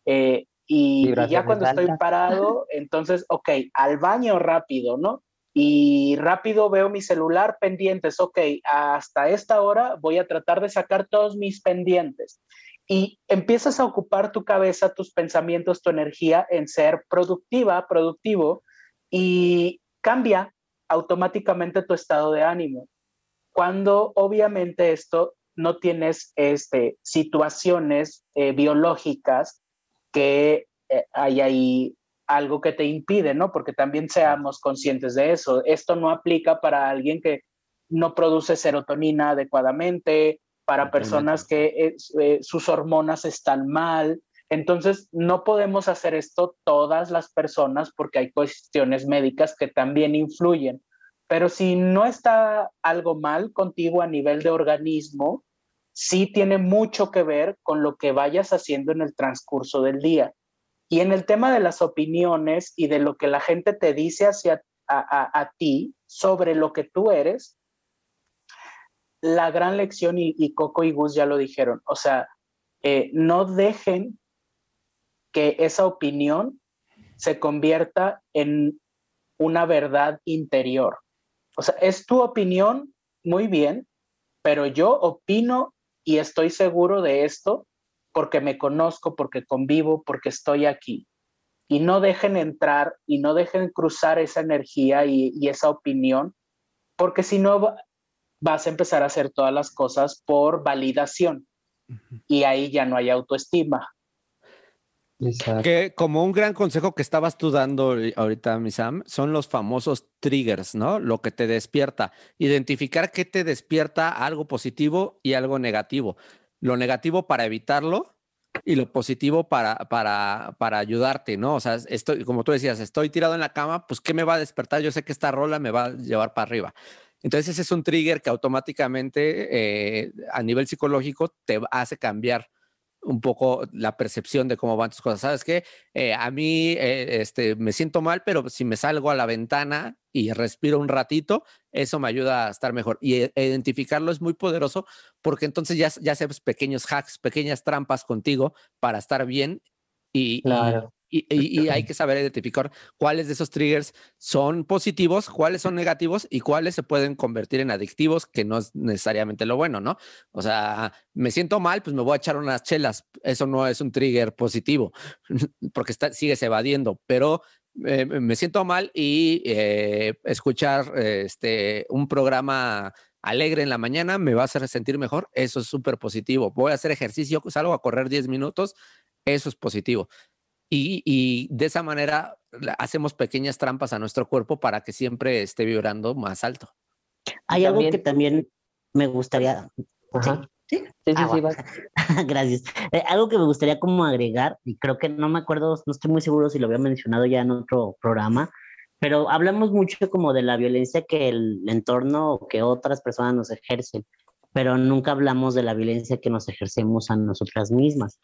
G: eh, y, y ya cuando estoy parado, *laughs* entonces, ok, al baño rápido, ¿no? Y rápido veo mi celular pendientes, ok, hasta esta hora voy a tratar de sacar todos mis pendientes y empiezas a ocupar tu cabeza, tus pensamientos, tu energía en ser productiva, productivo y cambia automáticamente tu estado de ánimo. Cuando obviamente esto no tienes este, situaciones eh, biológicas que eh, hay ahí algo que te impide, ¿no? Porque también seamos conscientes de eso. Esto no aplica para alguien que no produce serotonina adecuadamente, para personas que eh, eh, sus hormonas están mal. Entonces, no podemos hacer esto todas las personas porque hay cuestiones médicas que también influyen. Pero si no está algo mal contigo a nivel de organismo, sí tiene mucho que ver con lo que vayas haciendo en el transcurso del día. Y en el tema de las opiniones y de lo que la gente te dice hacia a, a, a ti sobre lo que tú eres, la gran lección, y, Coco y Gus ya lo dijeron, o sea, eh, no dejen que esa opinión se convierta en una verdad interior. O sea, es tu opinión, muy bien, pero yo opino y estoy seguro de esto porque me conozco, porque convivo, porque estoy aquí. Y no dejen entrar y no dejen cruzar esa energía y esa opinión, porque si no vas a empezar a hacer todas las cosas por validación y ahí ya no hay autoestima.
A: Que como un gran consejo que estabas tú dando ahorita, mi Sam, son los famosos triggers, ¿no? Lo que te despierta. Identificar qué te despierta algo positivo y algo negativo. Lo negativo para evitarlo y lo positivo para, para, para ayudarte, ¿no? O sea, estoy, como tú decías, estoy tirado en la cama, pues ¿qué me va a despertar? Yo sé que esta rola me va a llevar para arriba. Entonces ese es un trigger que automáticamente eh, a nivel psicológico te hace cambiar un poco la percepción de cómo van tus cosas. Sabes que eh, a mí eh, este, me siento mal, pero si me salgo a la ventana y respiro un ratito, eso me ayuda a estar mejor. Y identificarlo es muy poderoso porque entonces ya, ya haces pequeños hacks, pequeñas trampas contigo para estar bien y,
E: Claro.
A: Y, y- y hay que saber identificar cuáles de esos triggers son positivos, cuáles son negativos y cuáles se pueden convertir en adictivos, que no es necesariamente lo bueno, ¿no? O sea, me siento mal, pues me voy a echar unas chelas. Eso no es un trigger positivo, *laughs* porque está, sigues evadiendo, pero eh, me siento mal y eh, escuchar eh, este, un programa alegre en la mañana me va a hacer sentir mejor. Eso es súper positivo. Voy a hacer ejercicio, salgo a correr 10 minutos, eso es positivo. Y, y de esa manera hacemos pequeñas trampas a nuestro cuerpo para que siempre esté vibrando más alto.
F: Hay algo que también me gustaría.
E: Ajá.
F: Sí,
E: Sí, sí,
F: Ah,
E: sí,
F: bueno.
E: va. *laughs*
F: Gracias. Eh, algo que me gustaría como agregar, y creo que no me acuerdo, no estoy muy seguro si lo había mencionado ya en otro programa, pero hablamos mucho como de la violencia que el entorno o que otras personas nos ejercen, pero nunca hablamos de la violencia que nos ejercemos a nosotras mismas.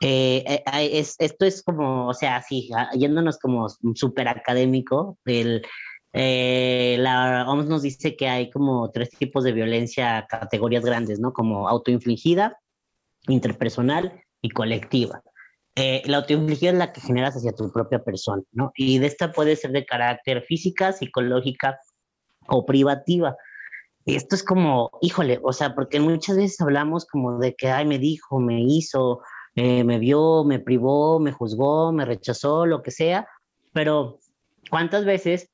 F: Eh, eh, es, esto es como, o sea, sí, ah, yéndonos como súper académico, el, eh, la OMS nos dice que hay como tres tipos de violencia, categorías grandes, ¿no? Como autoinfligida, interpersonal y colectiva. Eh, la autoinfligida es la que generas hacia tu propia persona, ¿no? Y de esta puede ser de carácter física, psicológica o privativa. Y esto es como, híjole, o sea, porque muchas veces hablamos como de que, ay, me dijo, me hizo, eh, me vio, me privó, me juzgó, me rechazó, lo que sea, pero ¿cuántas veces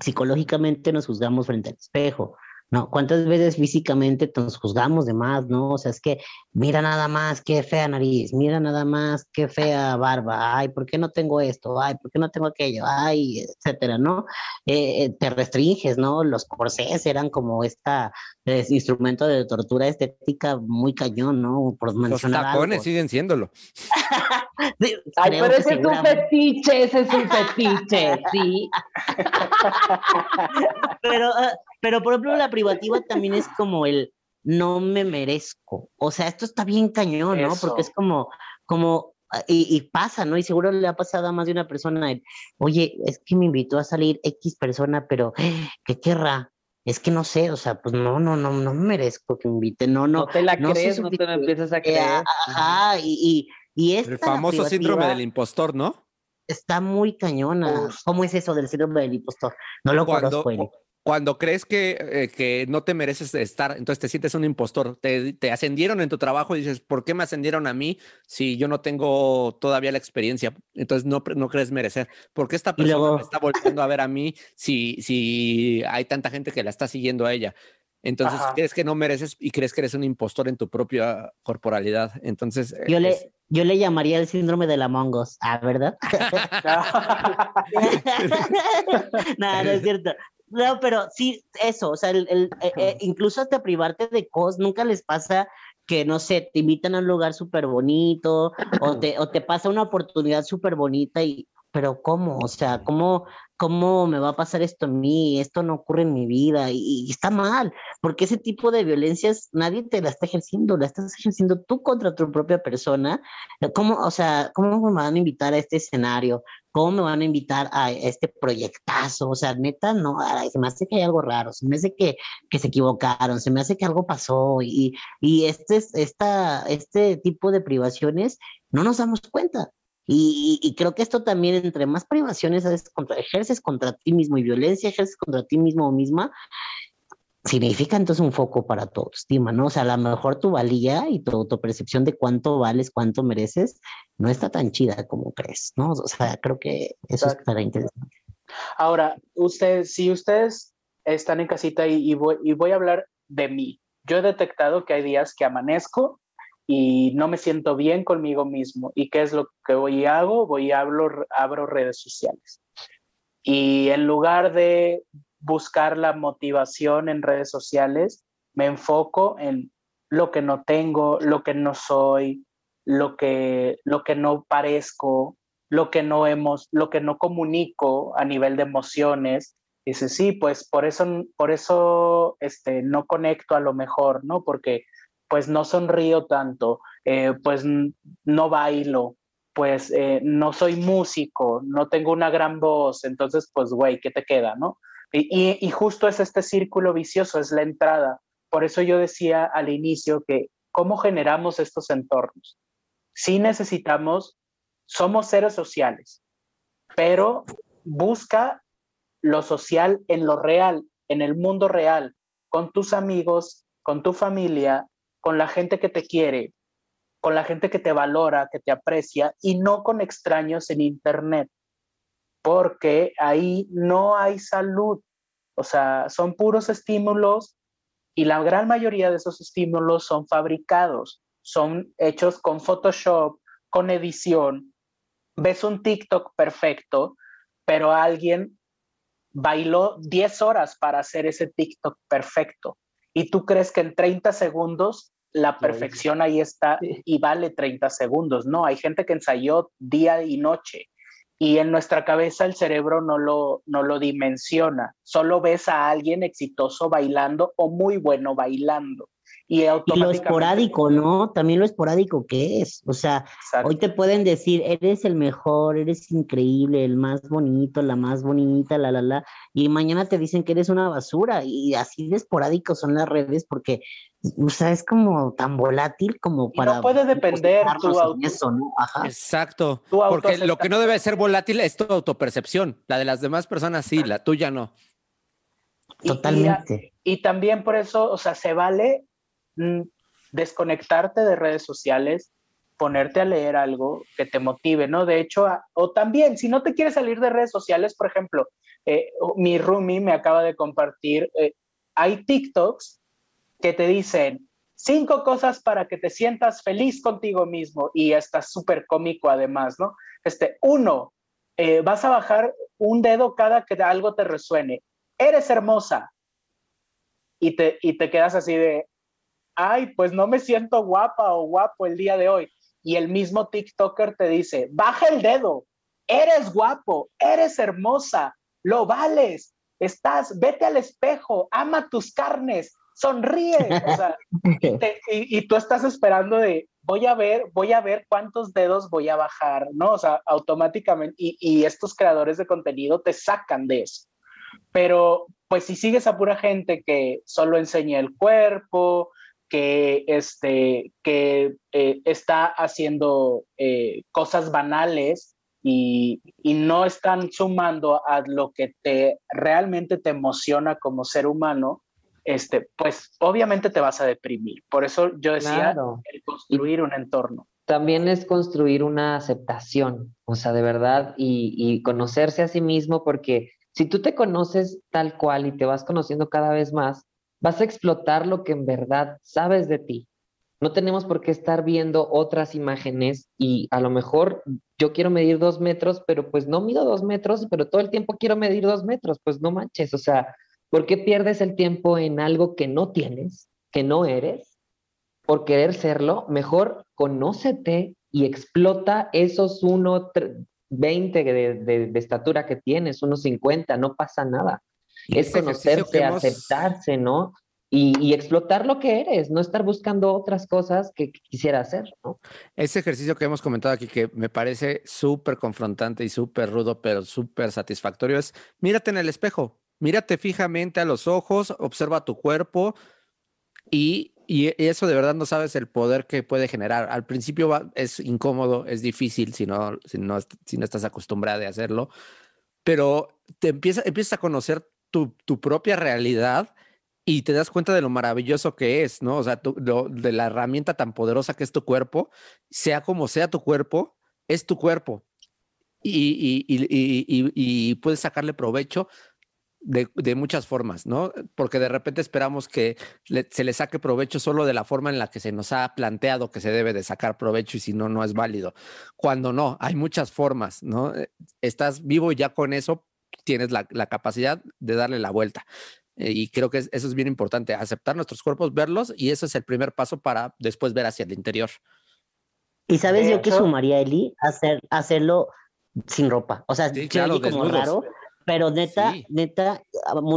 F: psicológicamente nos juzgamos frente al espejo? ¿No? ¿Cuántas veces físicamente nos juzgamos de más, no? O sea, es que mira nada más qué fea nariz, mira nada más qué fea barba, ay, ¿por qué no tengo esto? Ay, ¿por qué no tengo aquello? Ay, etcétera, ¿no? Eh, eh, te restringes, ¿no? Los corsés eran como esta instrumento de tortura estética muy cañón, ¿no? Por
A: Los tacones
F: algo.
A: siguen siéndolo. *laughs*
E: Ay,
F: creo
E: pero ese es un fetiche, ese es un fetiche, sí. *laughs*
F: pero, ah, pero por ejemplo, la privativa también es como el no me merezco. O sea, esto está bien cañón, ¿no?
G: Eso.
F: Porque es como, como, ah, y, y pasa, ¿no? Y seguro le ha pasado a más de una persona, el, oye, es que me invitó a salir X persona, pero ¿qué querrá? Es que no sé, o sea, pues no, no, no, no me merezco que me invite, no,
E: No
F: no.
E: te la
F: no
E: crees, no te
F: suficiente.
E: empiezas a creer.
F: Ajá, y, y, y esta,
A: El famoso síndrome del impostor, ¿no?
F: Está muy cañona.
G: Uf.
F: ¿Cómo es eso del síndrome del impostor? No lo
A: Cuando,
F: conozco, Eric.
A: cuando crees que, eh, que no te mereces estar, entonces te sientes un impostor. Te, te ascendieron en tu trabajo y dices, ¿por qué me ascendieron a mí si yo no tengo todavía la experiencia? Entonces no, no crees merecer. ¿Por qué esta persona
F: luego-
A: me está volviendo a ver a mí si, si hay tanta gente que la está siguiendo a ella? Entonces
G: Ajá.
A: crees que no mereces y crees que eres un impostor en tu propia corporalidad. Entonces, eh,
F: Yo
A: es-
F: le, yo le llamaría el síndrome de la Mongos, ¿ah, verdad? *laughs* no, no es cierto. No, pero sí, eso, o sea, el, el- eh, eh, incluso hasta privarte de cosas, nunca les pasa que, no sé, te invitan a un lugar súper bonito o te, o te pasa una oportunidad súper bonita y, pero ¿cómo? O sea, ¿cómo, ¿cómo me va a pasar esto a mí? Esto no ocurre en mi vida y, está mal, porque ese tipo de violencias nadie te la está ejerciendo, la estás ejerciendo tú contra tu propia persona. ¿Cómo, o sea, cómo me van a invitar a este escenario? ¿Cómo me van a invitar a este proyectazo? O sea, neta, no, se me hace que hay algo raro, se me hace que, que se equivocaron, se me hace que algo pasó y, y este, es- esta, este tipo de privaciones no nos damos cuenta. Y, y- creo que esto también, entre más privaciones contra, ejerces contra ti mismo y violencia ejerces contra ti mismo o misma, significa entonces un foco para tu autoestima, ¿no? O sea, a lo mejor tu valía y tu autopercepción de cuánto vales, cuánto mereces, no está tan chida como crees, ¿no? O sea, creo que eso
G: Exacto.
F: estará interesante.
G: Ahora, ustedes, si ustedes están en casita y, y voy, y voy a hablar de mí, yo he detectado que hay días que amanezco y no me siento bien conmigo mismo. ¿Y qué es lo que voy y hago? Voy y hablo, abro redes sociales. Y en lugar de buscar la motivación en redes sociales, me enfoco en lo que no tengo, lo que no soy, lo que, lo que no parezco, lo que no hemos, lo que no comunico a nivel de emociones. Dice, sí, pues por eso, por eso este, no conecto a lo mejor, ¿no? Porque pues no sonrío tanto, eh, pues no bailo, pues eh, no soy músico, no tengo una gran voz, entonces pues güey, ¿qué te queda, no? Y, y- y justo es este círculo vicioso, es la entrada. Por eso yo decía al inicio que cómo generamos estos entornos. Sí necesitamos, somos seres sociales, pero busca lo social en lo real, en el mundo real, con tus amigos, con tu familia, con la gente que te quiere, con la gente que te valora, que te aprecia y no con extraños en internet, porque ahí no hay salud. O sea, son puros estímulos y la gran mayoría de esos estímulos son fabricados, son hechos con Photoshop, con edición. Ves un TikTok perfecto, pero alguien bailó 10 horas para hacer ese TikTok perfecto. Y tú crees que en 30 segundos la perfección ahí está y vale 30 segundos. No, hay gente que ensayó día y noche y en nuestra cabeza el cerebro no lo, no lo dimensiona. Solo ves a alguien exitoso bailando o muy bueno bailando. Y,
F: Y lo esporádico, ¿no? También lo esporádico que es. O sea,
G: Exacto.
F: hoy te pueden decir, eres el mejor, eres increíble, el más bonito, la más bonita, la, la, la. Y mañana te dicen que eres una basura. Y así de esporádico son las redes porque, o sea, es como tan volátil como
G: Y no
F: para...
G: puede depender tu auto-
F: eso, ¿no? Ajá.
A: Exacto.
G: Tu
A: Porque lo que no debe ser volátil es tu autopercepción. La de las demás personas sí, la tuya no.
G: Y- y-
F: Totalmente.
G: Y también por eso, o sea, se vale desconectarte de redes sociales, ponerte a leer algo que te motive, ¿no? De hecho, a- o también, si no te quieres salir de redes sociales, por ejemplo, eh, mi roomie me acaba de compartir, eh, hay TikToks que te dicen cinco cosas para que te sientas feliz contigo mismo y está súper cómico además, ¿no? Este, uno, eh, vas a bajar un dedo cada que algo te resuene. Eres hermosa. Y te, y te quedas así de, ay, pues no me siento guapa o guapo el día de hoy. Y el mismo TikToker te dice, baja el dedo, eres guapo, eres hermosa, lo vales, estás, vete al espejo, ama tus carnes, sonríe. O sea, *laughs* y, te- y- y tú estás esperando de, voy a ver, voy a ver cuántos dedos voy a bajar, ¿no? O sea, automáticamente, y, y estos creadores de contenido te sacan de eso. Pero, pues si sigues a pura gente que solo enseña el cuerpo, que, este, que eh, está haciendo eh, cosas banales y, y no están sumando a lo que te realmente te emociona como ser humano, este, pues obviamente te vas a deprimir. Por eso yo decía
E: Claro.
G: el construir un entorno.
E: También es construir una aceptación, o sea, de verdad, y, y conocerse a sí mismo, porque si tú te conoces tal cual y te vas conociendo cada vez más, vas a explotar lo que en verdad sabes de ti. No tenemos por qué estar viendo otras imágenes y a lo mejor yo quiero medir dos metros, pero pues no mido dos metros, pero todo el tiempo quiero medir dos metros, pues no manches, o sea, ¿por qué pierdes el tiempo en algo que no tienes, que no eres? por querer serlo, mejor conócete y explota esos 1,20 de, de, de estatura que tienes, 1,50, no pasa nada. Es
A: ejercicio
E: conocerse,
A: hemos-
E: aceptarse, ¿no? Y, y explotar lo que eres, no estar buscando otras cosas que quisiera hacer, ¿no?
A: Ese ejercicio que hemos comentado aquí que me parece súper confrontante y súper rudo, pero súper satisfactorio es mírate en el espejo, mírate fijamente a los ojos, observa tu cuerpo y, y eso de verdad no sabes el poder que puede generar. Al principio va- es incómodo, es difícil si no, si no, si no estás acostumbrada a hacerlo, pero te empieza, empiezas a conocer tu, propia realidad y te das cuenta de lo maravilloso que es, ¿no? O sea, lo- de la herramienta tan poderosa que es tu cuerpo, sea como sea tu cuerpo, es tu cuerpo. Y, y- y- y- puedes sacarle provecho de, de muchas formas, ¿no? Porque de repente esperamos que se le saque provecho solo de la forma en la que se nos ha planteado que se debe de sacar provecho y si no, no es válido. Cuando no, hay muchas formas, ¿no? Eh, Estás vivo ya con eso tienes la, la capacidad de darle la vuelta. Eh, Y creo que es- eso es bien importante, aceptar nuestros cuerpos, verlos y eso es el primer paso para después ver hacia el interior.
F: Y sabes yo que sumaría, Eli, hacer, hacerlo sin ropa. O sea,
A: Sí, claro,
F: como
A: desnudos.
F: raro, pero neta,
A: Sí.
F: neta,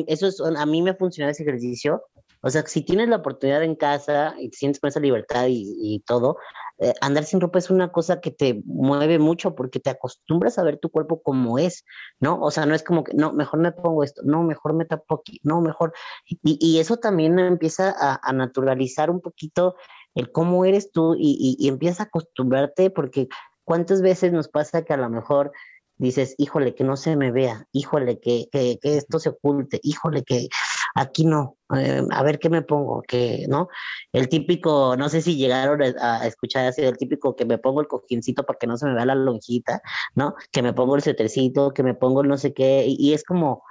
F: eso es, a mí me funciona ese ejercicio. O sea, si tienes la oportunidad en casa y te sientes con esa libertad y, todo, eh, andar sin ropa es una cosa que te mueve mucho porque te acostumbras a ver tu cuerpo como es, ¿no? O sea, no es como que, no, mejor me pongo esto, no, mejor me tapo aquí, no, mejor. Y, y eso también empieza a, a naturalizar un poquito el cómo eres tú y, y, y empiezas a acostumbrarte porque cuántas veces nos pasa que a lo mejor dices, híjole, que no se me vea, híjole, que, que, que esto se oculte, híjole, que aquí no, eh, a ver qué me pongo, que, ¿no? El típico, no sé si llegaron a, escuchar así, el típico que me pongo el cojincito para que no se me vea la lonjita, ¿no? Que me pongo el suétercito, que me pongo el no sé qué, y, y es como,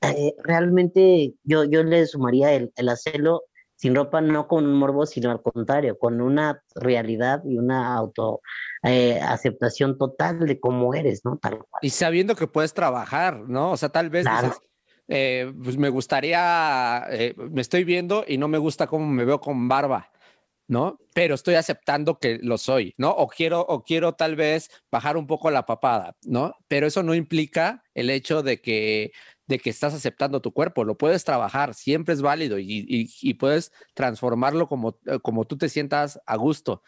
F: eh, realmente yo, yo le sumaría el, el hacerlo sin ropa, no con un morbo, sino al contrario, con una realidad y una auto eh, aceptación total de cómo eres, ¿no? Tal cual.
A: Y sabiendo que puedes trabajar, ¿no? O sea, tal vez
F: Claro.
A: dices, eh, pues me gustaría, eh, me estoy viendo y no me gusta cómo me veo con barba, ¿no? Pero estoy aceptando que lo soy, ¿no? O quiero, o quiero tal vez bajar un poco la papada, ¿no? Pero eso no implica el hecho de que, de que estás aceptando tu cuerpo, lo puedes trabajar, siempre es válido y, y- puedes transformarlo como, eh, como tú te sientas a gusto.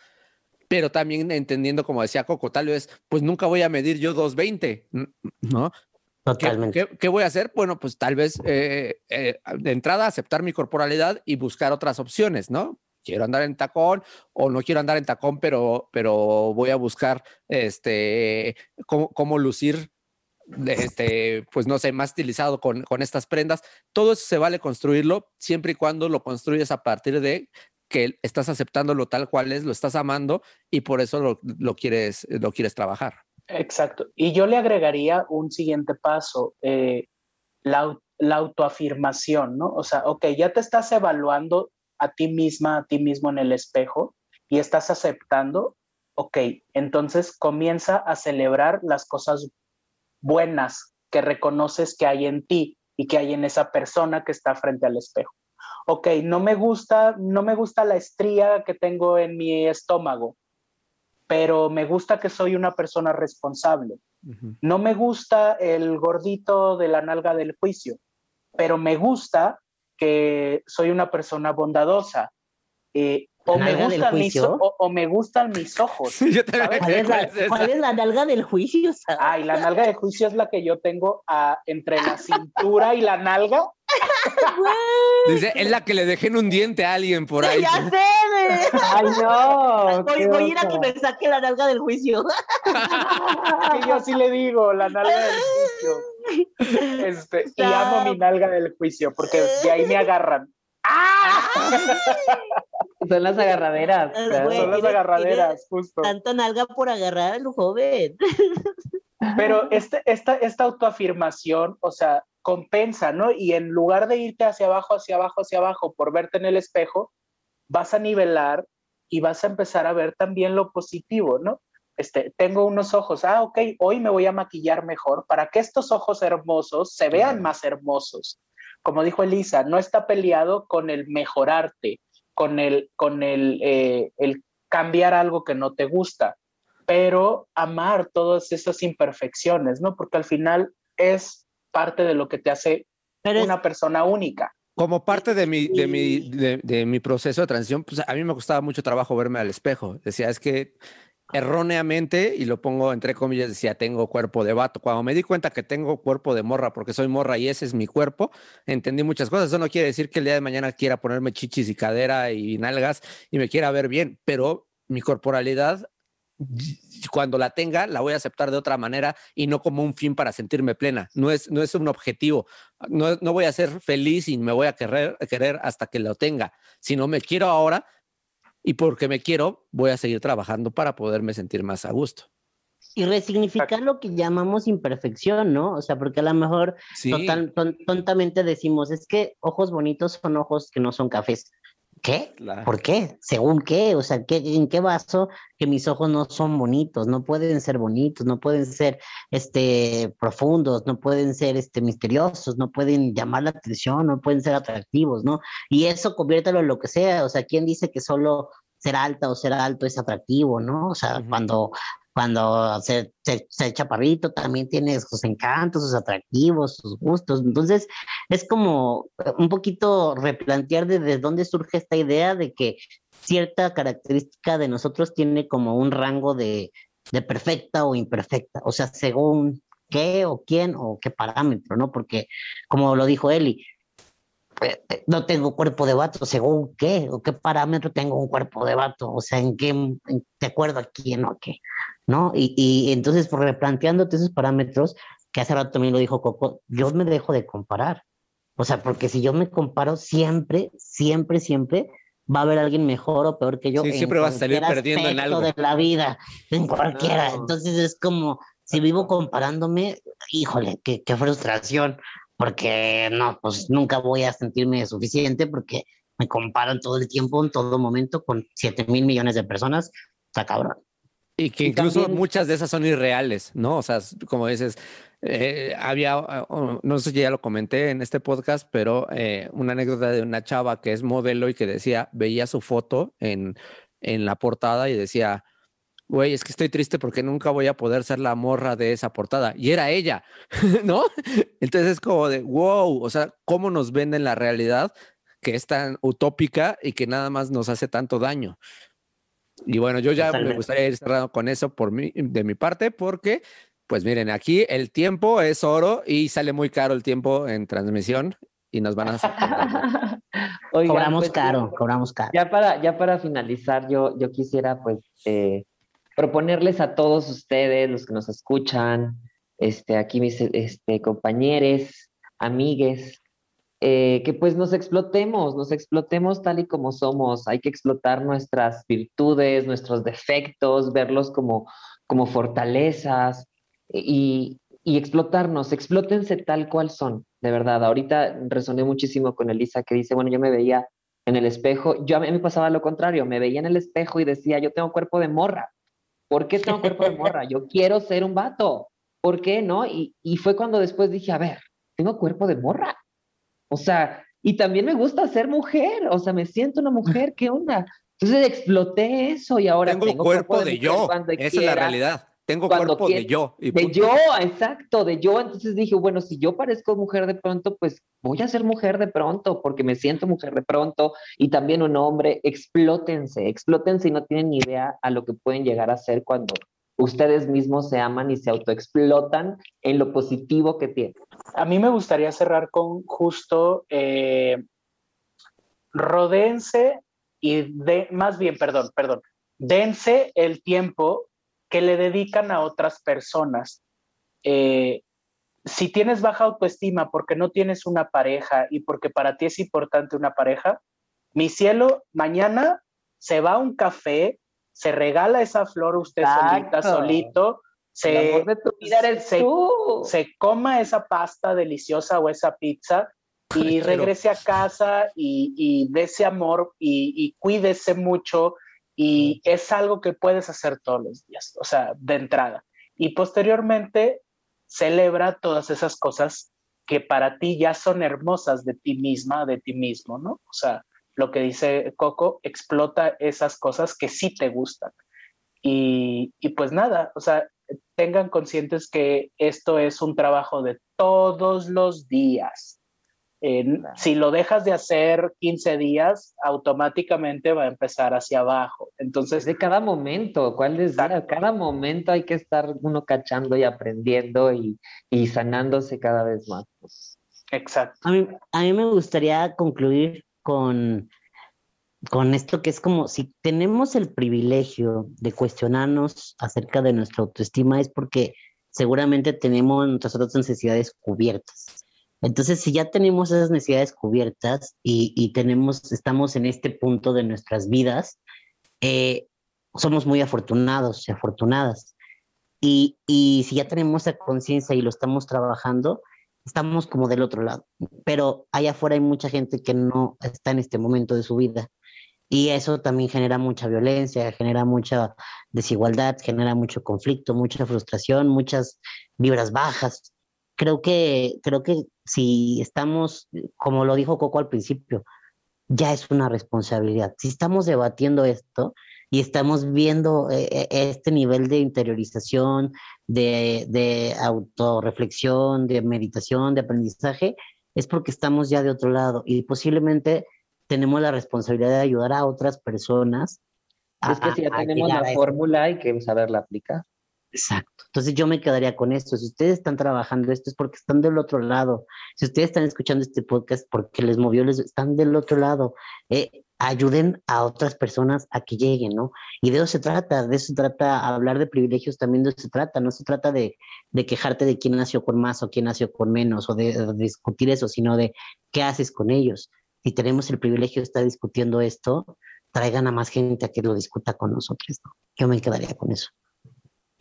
A: Pero también entendiendo, como decía Coco, tal vez, pues nunca voy a medir yo 220, ¿no? ¿Qué,
F: Totalmente.
A: qué- qué voy a hacer? Bueno, pues tal vez eh, eh, de entrada aceptar mi corporalidad y buscar otras opciones, ¿no? Quiero andar en tacón o no quiero andar en tacón, pero, pero voy a buscar este, cómo, cómo lucir, este, pues no sé, más estilizado con, con estas prendas. Todo eso se vale construirlo siempre y cuando lo construyes a partir de que estás aceptándolo tal cual es, lo estás amando y por eso lo, lo quieres, lo quieres trabajar.
G: Exacto. Y yo le agregaría un siguiente paso, eh, la, au- la autoafirmación, ¿no? O sea, ok, ya te estás evaluando a ti misma, a ti mismo en el espejo y estás aceptando, ok, entonces comienza a celebrar las cosas buenas que reconoces que hay en ti y que hay en esa persona que está frente al espejo. Ok, no me gusta, no me gusta la estría que tengo en mi estómago, pero me gusta que soy una persona responsable. No me gusta el gordito de la nalga del juicio, pero me gusta que soy una persona bondadosa. Eh, o, me
F: ¿Nalga del
G: gustan mis, o, o me gustan mis ojos.
A: yo también
G: ¿sabes?
F: ¿Cuál es, la,
A: ¿Cuál es esa?
F: cuál es la nalga del juicio?
G: Ay, la nalga de juicio es la que yo tengo ah, entre la cintura y la nalga. *laughs*
A: Dice, es la que le dejé en un diente a alguien por ahí.
F: ya sé.
E: Ay, no.
F: Voy, voy a ir a que me saque la nalga del juicio.
G: Y yo así le digo, la nalga del juicio. *laughs* Este, y amo mi nalga del juicio, porque de ahí me agarran.
E: Son las agarraderas. Claro.
F: güey.
G: Son las agarraderas, justo.
F: Tanta nalga por agarrar al joven. *laughs*
G: Pero este, esta, esta autoafirmación, o sea, compensa, ¿no? Y en lugar de irte hacia abajo, hacia abajo, hacia abajo por verte en el espejo, vas a nivelar y vas a empezar a ver también lo positivo, ¿no? Este, tengo unos ojos, ah, ok, hoy me voy a maquillar mejor para que estos ojos hermosos se vean más hermosos. Como dijo Elisa, no está peleado con el mejorarte, con el, con el, eh, el cambiar algo que no te gusta, pero amar todas esas imperfecciones, ¿no? Porque al final es parte de lo que te hace
F: Pero es-
G: una persona única.
A: Como parte de mi, de, mi, de, de mi proceso de transición, pues a mí me costaba mucho trabajo verme al espejo. Decía, es que erróneamente, y lo pongo entre comillas, decía, tengo cuerpo de vato. Cuando me di cuenta que tengo cuerpo de morra porque soy morra y ese es mi cuerpo, entendí muchas cosas. Eso no quiere decir que el día de mañana quiera ponerme chichis y cadera y nalgas y me quiera ver bien, pero mi corporalidad cuando la tenga, la voy a aceptar de otra manera y no como un fin para sentirme plena. No es, no es un objetivo. No, no voy a ser feliz y me voy a querer, querer hasta que lo tenga. Si no me quiero ahora y porque me quiero, voy a seguir trabajando para poderme sentir más a gusto.
F: Y resignificar lo que llamamos imperfección, ¿no? O sea, porque a lo mejor
A: Sí.
F: total- ton- tontamente decimos, es que ojos bonitos son ojos que no son cafés. ¿Qué?
A: Claro.
F: ¿Por qué? ¿Según qué? O sea, ¿qué, ¿en qué baso que mis ojos no son bonitos? No pueden ser bonitos, no pueden ser este, profundos, no pueden ser este, misteriosos, no pueden llamar la atención, no pueden ser atractivos, ¿no? Y eso conviértelo en lo que sea. O sea, ¿quién dice que solo ser alta o ser alto es atractivo, ¿no? O sea, cuando, cuando se, se, se chaparrito también tiene sus encantos, sus atractivos, sus gustos. Entonces, es como un poquito replantear desde dónde surge esta idea de que cierta característica de nosotros tiene como un rango de, de perfecta o imperfecta, o sea, según qué o quién o qué parámetro, ¿no? Porque, como lo dijo Eli, no tengo cuerpo de vato, según qué o qué parámetro tengo un cuerpo de vato, o sea, en qué, de acuerdo a quién o a qué, ¿no? Y, y entonces, replanteándote esos parámetros, que hace rato también lo dijo Coco, yo me dejo de comparar. O sea, porque si yo me comparo siempre, siempre, siempre va a haber alguien mejor o peor que yo.
A: Sí,
F: en
A: siempre vas a salir perdiendo en algo.
F: de la vida, en cualquiera.
A: Claro.
F: Entonces es como, si vivo comparándome, híjole, qué, qué frustración, porque no, pues nunca voy a sentirme suficiente porque me comparan todo el tiempo, en todo momento, con 7 mil millones de personas. Está cabrón.
A: Y que
E: Y
A: incluso
E: también-
A: muchas de esas son irreales, ¿no? O sea, como dices, eh, había, no sé si ya lo comenté en este podcast, pero eh, una anécdota de una chava que es modelo y que decía, veía su foto en, en la portada y decía, güey, es que estoy triste porque nunca voy a poder ser la morra de esa portada. Y era ella, *laughs* ¿no? Entonces es como de, wow, o sea, ¿cómo nos venden la realidad que es tan utópica y que nada más nos hace tanto daño? Y bueno, yo ya me gustaría ir cerrando con eso por mi, de mi parte, porque, pues miren, aquí el tiempo es oro y sale muy caro el tiempo en transmisión y nos van a. *laughs*
E: Oigan,
F: cobramos
E: pues,
F: caro, cobramos caro.
E: Ya para, ya para finalizar, yo, yo quisiera pues eh, proponerles a todos ustedes, los que nos escuchan, este, aquí mis este, compañeros, amigues, eh, que pues nos explotemos, nos explotemos tal y como somos. Hay que explotar nuestras virtudes, nuestros defectos, verlos como, como fortalezas y, y explotarnos, explótense tal cual son, de verdad. Ahorita resoné muchísimo con Elisa que dice, bueno, yo me veía en el espejo, yo a mí me pasaba lo contrario, me veía en el espejo y decía, yo tengo cuerpo de morra. ¿Por qué tengo cuerpo de morra? Yo quiero ser un vato. ¿Por qué no? Y, y fue cuando después dije, a ver, tengo cuerpo de morra. O sea, y también me gusta ser mujer, o sea, me siento una mujer, ¿qué onda? Entonces exploté eso y ahora
A: Tengo,
E: tengo
A: cuerpo de, yo. Esa es la realidad. Tengo
E: cuando
A: cuerpo de yo. y
E: De
A: punto.
E: yo, exacto, de yo. Entonces dije, bueno, si yo parezco mujer de pronto, pues voy a ser mujer de pronto, porque me siento mujer de pronto y también un hombre. Explótense, explótense y no tienen ni idea a lo que pueden llegar a ser cuando ustedes mismos se aman y se autoexplotan en lo positivo que tienen.
G: A mí me gustaría cerrar con justo eh, rodéense y de, más bien, perdón, perdón, dense el tiempo que le dedican a otras personas. Eh, si tienes baja autoestima porque no tienes una pareja y porque para ti es importante una pareja, mi cielo, mañana se va a un café, se regala esa flor usted solita, solito,
E: El
G: se,
E: amor de tu vida eres
G: se-
E: tú.
G: se coma esa pasta deliciosa o esa pizza y regrese a casa y, y ese amor y, y cuídese mucho y es algo que puedes hacer todos los días, o sea, de entrada. Y posteriormente celebra todas esas cosas que para ti ya son hermosas de ti misma, de ti mismo, ¿no? O sea, lo que dice Coco, explota esas cosas que sí te gustan. Y, y pues nada, o sea, tengan conscientes que esto es un trabajo de todos los días. Eh,
E: Claro.
G: Si lo dejas de hacer 15 días, automáticamente va a empezar hacia abajo. Entonces,
E: de cada momento, ¿cuál es?
G: Exacto.
E: cada momento hay que estar uno cachando y aprendiendo y, y sanándose cada vez más.
G: exacto.
F: A mí, a mí me gustaría concluir con con esto que es como si tenemos el privilegio de cuestionarnos acerca de nuestra autoestima es porque seguramente tenemos nuestras otras necesidades cubiertas. Entonces, si ya tenemos esas necesidades cubiertas y, tenemos, estamos en este punto de nuestras vidas, eh, somos muy afortunados y afortunadas. Y, y si ya tenemos esa conciencia y lo estamos trabajando, estamos como del otro lado. Pero allá afuera hay mucha gente que no está en este momento de su vida. Y eso también genera mucha violencia, genera mucha desigualdad, genera mucho conflicto, mucha frustración, muchas vibras bajas. Creo que, creo que si estamos, como lo dijo Coco al principio, ya es una responsabilidad. Si estamos debatiendo esto, y estamos viendo eh, eh, este nivel de interiorización, de, de autorreflexión, de meditación, de aprendizaje, es porque estamos ya de otro lado y posiblemente tenemos la responsabilidad de ayudar a otras personas.
E: es que si ya tenemos la fórmula hay que saberla aplicar.
F: Exacto. Entonces yo me quedaría con esto. Si ustedes están trabajando esto es porque están del otro lado. Si ustedes están escuchando este podcast porque les movió, les están del otro lado. Eh, ayuden a otras personas a que lleguen, ¿no? Y de eso se trata, de eso se trata, hablar de privilegios también de eso se trata, no se trata de, quejarte de quién nació con más o quién nació con menos o de, discutir eso, sino de qué haces con ellos. Si tenemos el privilegio de estar discutiendo esto, traigan a más gente a que lo discuta con nosotros, ¿no? Yo me quedaría con eso.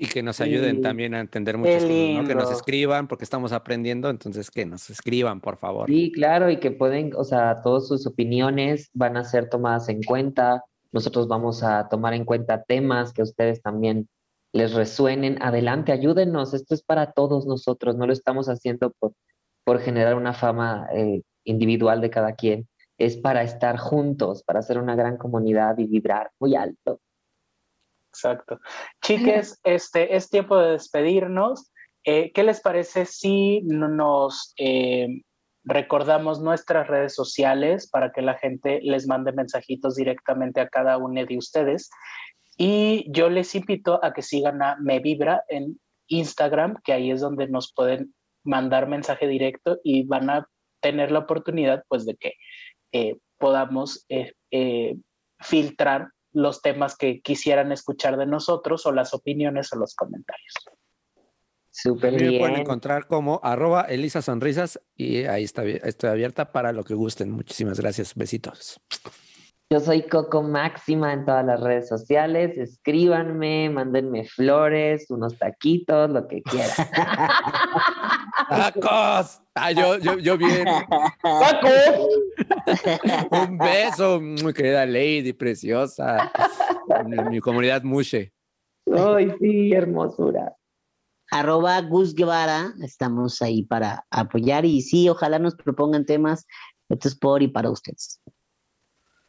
A: Y que nos ayuden también a entender muchas cosas, ¿no? Que nos escriban, porque estamos aprendiendo, entonces que nos escriban, por favor.
E: Sí, claro, y que pueden, o sea, todas sus opiniones van a ser tomadas en cuenta. Nosotros vamos a tomar en cuenta temas que a ustedes también les resuenen. Adelante, ayúdenos. Esto es para todos nosotros. No lo estamos haciendo por, por generar una fama eh, individual de cada quien. Es para estar juntos, para hacer una gran comunidad y vibrar muy alto.
G: Exacto. Chiques, *laughs* este, es tiempo de despedirnos. Eh, ¿Qué les parece si nos eh, recordamos nuestras redes sociales para que la gente les mande mensajitos directamente a cada uno de ustedes? Y yo les invito a que sigan a Me Vibra en Instagram, que ahí es donde nos pueden mandar mensaje directo y van a tener la oportunidad pues de que eh, podamos filtrar los temas que quisieran escuchar de nosotros o las opiniones o los comentarios.
A: Súper bien. Me pueden encontrar como arroba Elisa Sonrisas y ahí está, estoy abierta para lo que gusten. Muchísimas gracias. Besitos.
E: Yo soy Coco Máxima en todas las redes sociales. Escríbanme, mándenme flores, unos taquitos, lo que quieran. *laughs*
A: ¡Tacos! Ah, yo, yo, yo bien.
E: ¡Tacos!
A: Un beso, mi querida Lady, preciosa. Mi, comunidad Mushe.
E: Ay, sí, hermosura.
F: Arroba Gus Guevara, estamos ahí para apoyar y sí, ojalá nos propongan temas. Esto es por y para ustedes.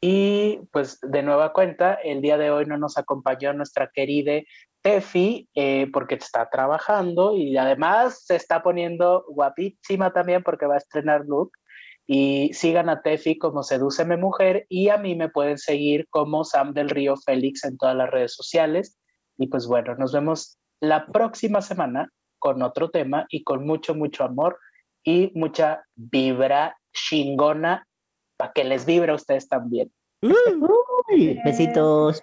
G: Y pues de nueva cuenta, el día de hoy no nos acompañó nuestra querida Tefi eh, porque está trabajando y además se está poniendo guapísima también porque va a estrenar look. Y sigan a Tefi como Sedúceme Mujer y a mí me pueden seguir como Sam del Río Félix en todas las redes sociales. Y pues bueno, nos vemos la próxima semana con otro tema y con mucho, mucho amor y mucha vibra chingona para que les vibre a ustedes también.
F: besitos.